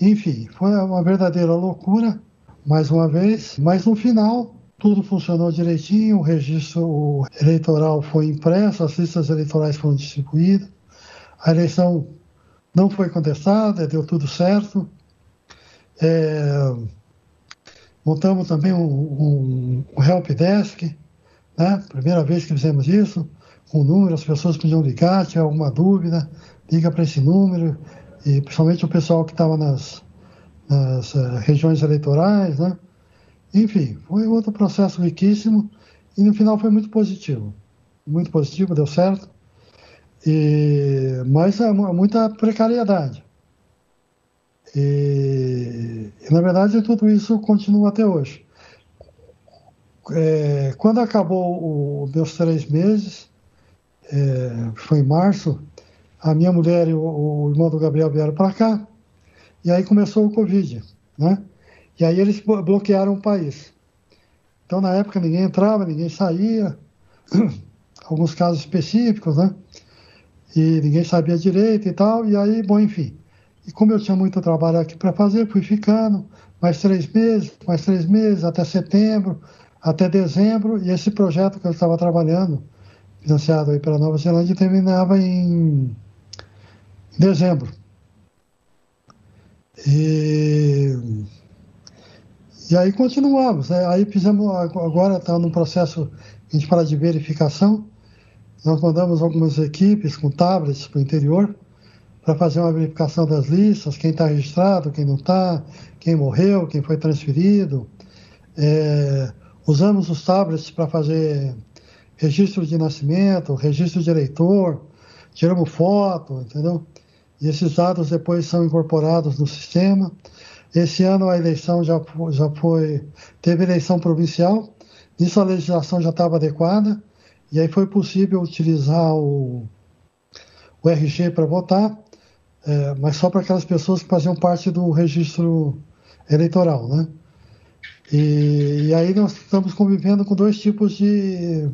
Enfim, foi uma verdadeira loucura, mais uma vez. Mas no final, tudo funcionou direitinho, o registro eleitoral foi impresso, as listas eleitorais foram distribuídas a eleição não foi contestada, deu tudo certo. É, montamos também um, um, um help desk, né? primeira vez que fizemos isso, com um número, as pessoas podiam ligar, tinha alguma dúvida, liga para esse número, e principalmente o pessoal que estava nas, nas uh, regiões eleitorais, né? Enfim, foi outro processo riquíssimo e no final foi muito positivo. Muito positivo, deu certo. E, mas há muita precariedade. E, e, na verdade, tudo isso continua até hoje. É, quando acabou os meus três meses, é, foi em março, a minha mulher e o, o irmão do Gabriel vieram para cá, e aí começou o Covid, né? E aí eles bloquearam o país. Então, na época, ninguém entrava, ninguém saía, alguns casos específicos, né? e ninguém sabia direito e tal, e aí, bom, enfim. E como eu tinha muito trabalho aqui para fazer, fui ficando mais três meses, mais três meses, até setembro, até dezembro, e esse projeto que eu estava trabalhando, financiado aí pela Nova Zelândia, terminava em dezembro. E, e aí continuamos, né? aí fizemos, agora está num processo, a gente fala de verificação, nós mandamos algumas equipes com tablets para o interior para fazer uma verificação das listas, quem está registrado, quem não está, quem morreu, quem foi transferido. É, usamos os tablets para fazer registro de nascimento, registro de eleitor, tiramos foto, entendeu? E esses dados depois são incorporados no sistema. Esse ano a eleição já, já foi, teve eleição provincial, nisso a legislação já estava adequada, e aí foi possível utilizar o, o RG para votar, é, mas só para aquelas pessoas que faziam parte do registro eleitoral, né? E, e, aí nós estamos convivendo com dois tipos de,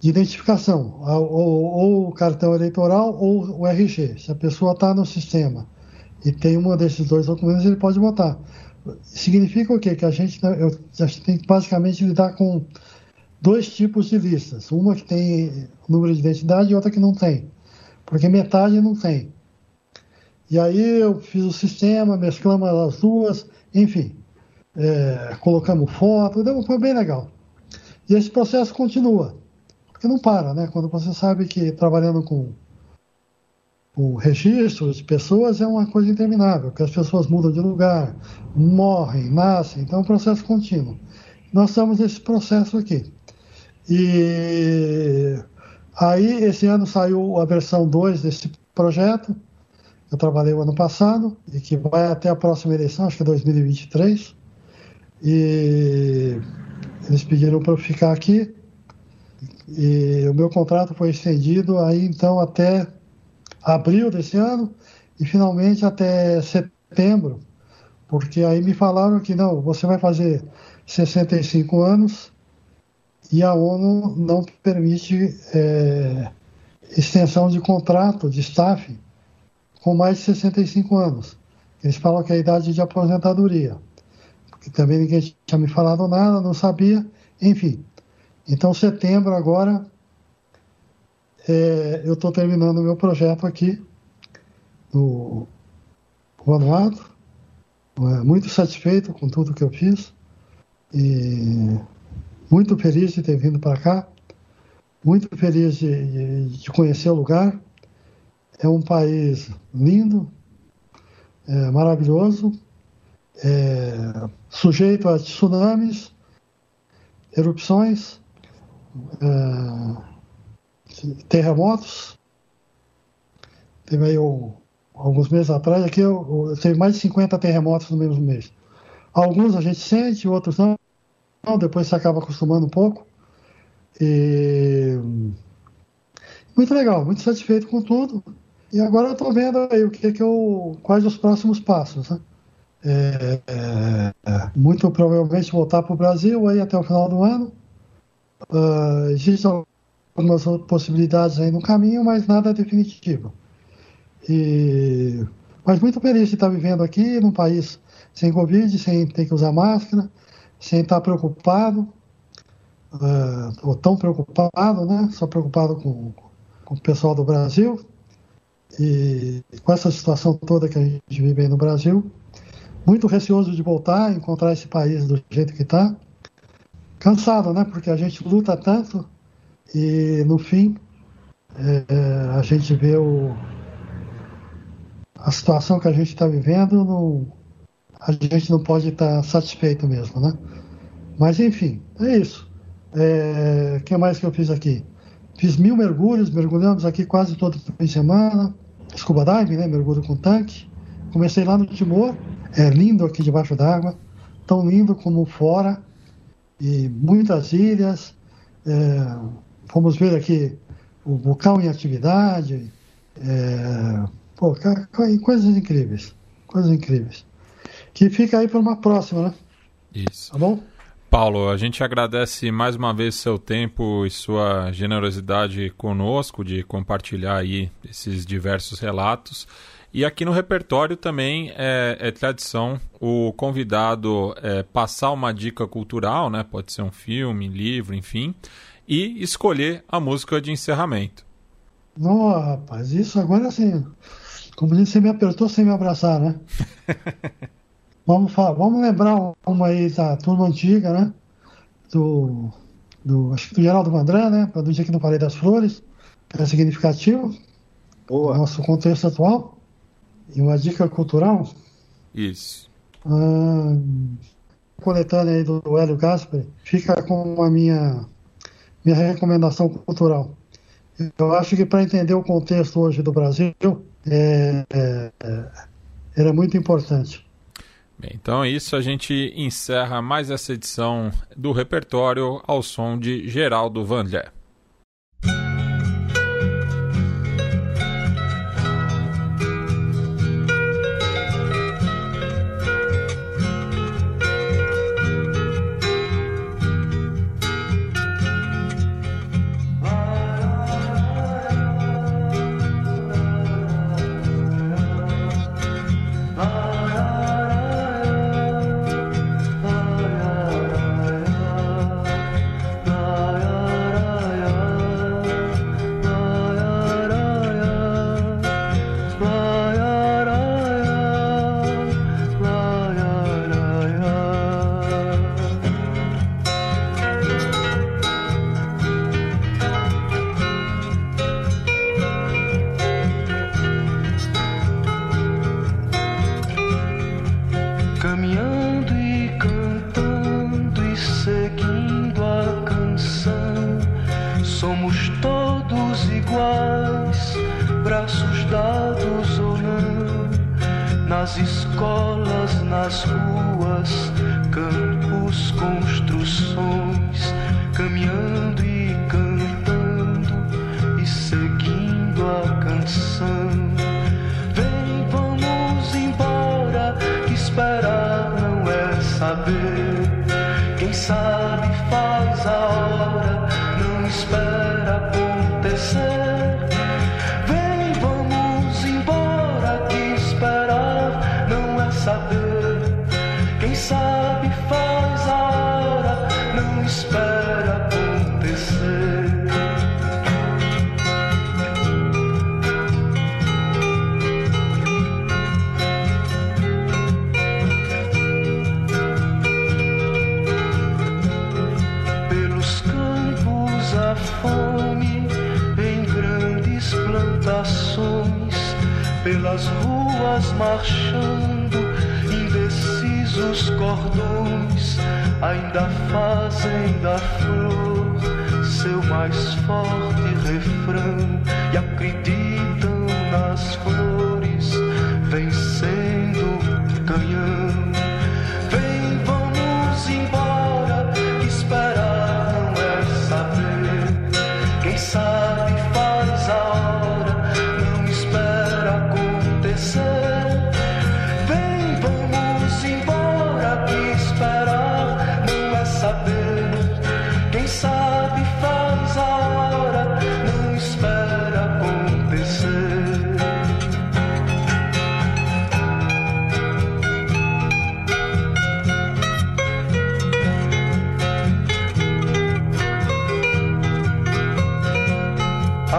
de identificação, ou, ou, o cartão eleitoral ou o RG. Se a pessoa está no sistema e tem um desses dois documentos, ele pode votar. Significa o quê? Que a gente, eu, a gente tem que basicamente lidar com dois tipos de listas. Uma que tem número de identidade e outra que não tem. Porque metade não tem. E aí eu fiz o sistema, mesclamos as duas, enfim. É, colocamos foto, foi bem legal. E esse processo continua. Porque não para, né? Quando você sabe que trabalhando com o registro de pessoas é uma coisa interminável, que as pessoas mudam de lugar, morrem, nascem, então é um processo contínuo. Nós estamos nesse processo aqui. E aí, esse ano saiu a versão 2 desse projeto. Eu trabalhei o ano passado e que vai até a próxima eleição, acho que é 2023. E eles pediram para eu ficar aqui. E o meu contrato foi estendido aí então até abril desse ano e finalmente até setembro, porque aí me falaram que não, você vai fazer 65 anos e a ONU não permite é, extensão de contrato de staff com mais de 65 anos. Eles falam que é a idade de aposentadoria. Porque também ninguém tinha me falado nada, não sabia, enfim. Então, setembro agora, é, eu estou terminando o meu projeto aqui no Vanuatu, é, muito satisfeito com tudo que eu fiz e muito feliz de ter vindo para cá, muito feliz de, de, conhecer o lugar. É um país lindo, é, maravilhoso, é, sujeito a tsunamis, erupções, é, terremotos. Teve aí alguns meses atrás, aqui eu, eu, teve mais de 50 terremotos no mesmo mês. Alguns a gente sente, outros não. Depois você acaba acostumando um pouco. E... Muito legal, muito satisfeito com tudo. E agora eu estou vendo aí o que, que eu, quais os próximos passos. Né? É, é, muito provavelmente voltar para o Brasil aí até o final do ano. Uh, existem algumas possibilidades aí no caminho, mas nada definitivo. E, mas muito feliz de estar vivendo aqui num país sem Covid, sem ter que usar máscara, sem estar preocupado, uh, ou tão preocupado, né? Só preocupado com, com o pessoal do Brasil. E com essa situação toda que a gente vive aí no Brasil, muito receoso de voltar, encontrar esse país do jeito que está. Cansado, né? Porque a gente luta tanto e no fim é, a gente vê o, a situação que a gente está vivendo, a gente não pode estar tá satisfeito mesmo, né? Mas enfim, é isso. O é, que mais que eu fiz aqui? Fiz mil mergulhos, mergulhamos aqui quase todo fim de semana. Scuba diving, né? Mergulho com tanque. Comecei lá no Timor, é lindo aqui debaixo d'água, tão lindo como fora, e muitas ilhas. É, fomos ver aqui o vulcão em atividade. É, Pô, coisas incríveis. Coisas incríveis. Que fica aí para uma próxima, né? Isso. Tá bom? Paulo, a gente agradece mais uma vez seu tempo e sua generosidade conosco de compartilhar aí esses diversos relatos. E aqui no repertório também é, é tradição o convidado é, passar uma dica cultural, né? Pode ser um filme, livro, enfim, e escolher a música de encerramento. Não, rapaz, isso agora assim, como disse, você me apertou sem me abraçar, né? vamos, falar, vamos lembrar uma aí da turma antiga, né? Do, do, acho que do Geraldo Vandré, né? Do dia que não falei das flores, que é significativo. Boa. No nosso contexto atual. E uma dica cultural. Isso. Ah, coletânea aí do Hélio Gaspar, fica com a minha, minha recomendação cultural. Eu acho que para entender o contexto hoje do Brasil, é, é, era muito importante. Bem, então é isso, a gente encerra mais essa edição do repertório ao som de Geraldo Vandler.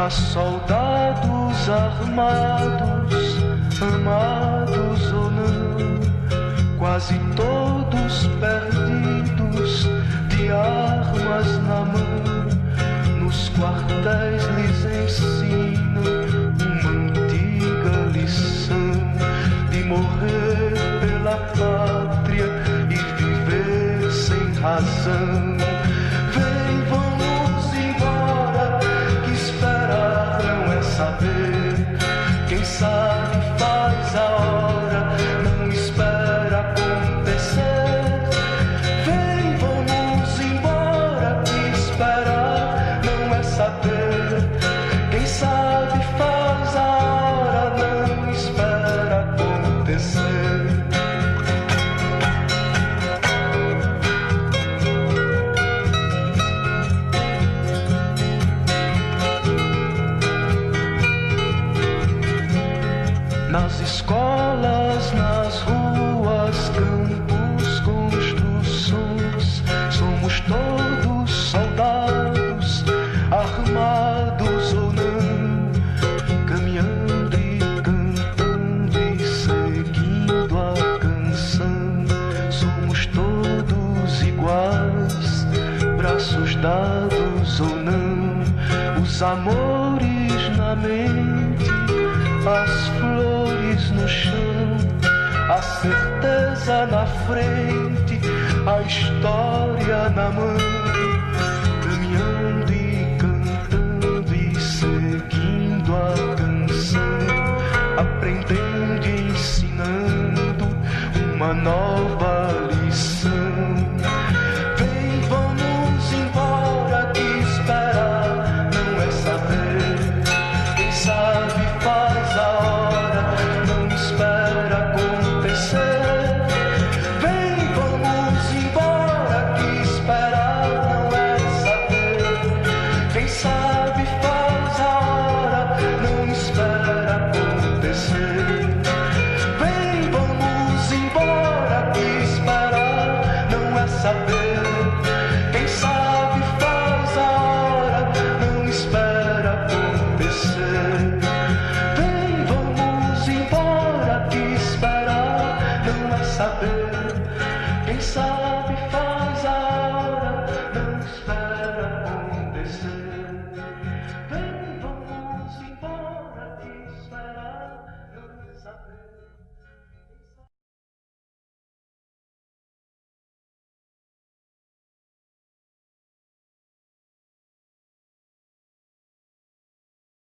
a soldados armados, amados ou não, quase todos perdidos, de armas na mão, nos quartéis lhes ensinam uma antiga lição de morrer pela pátria e viver sem razão. na frente, a história na mão.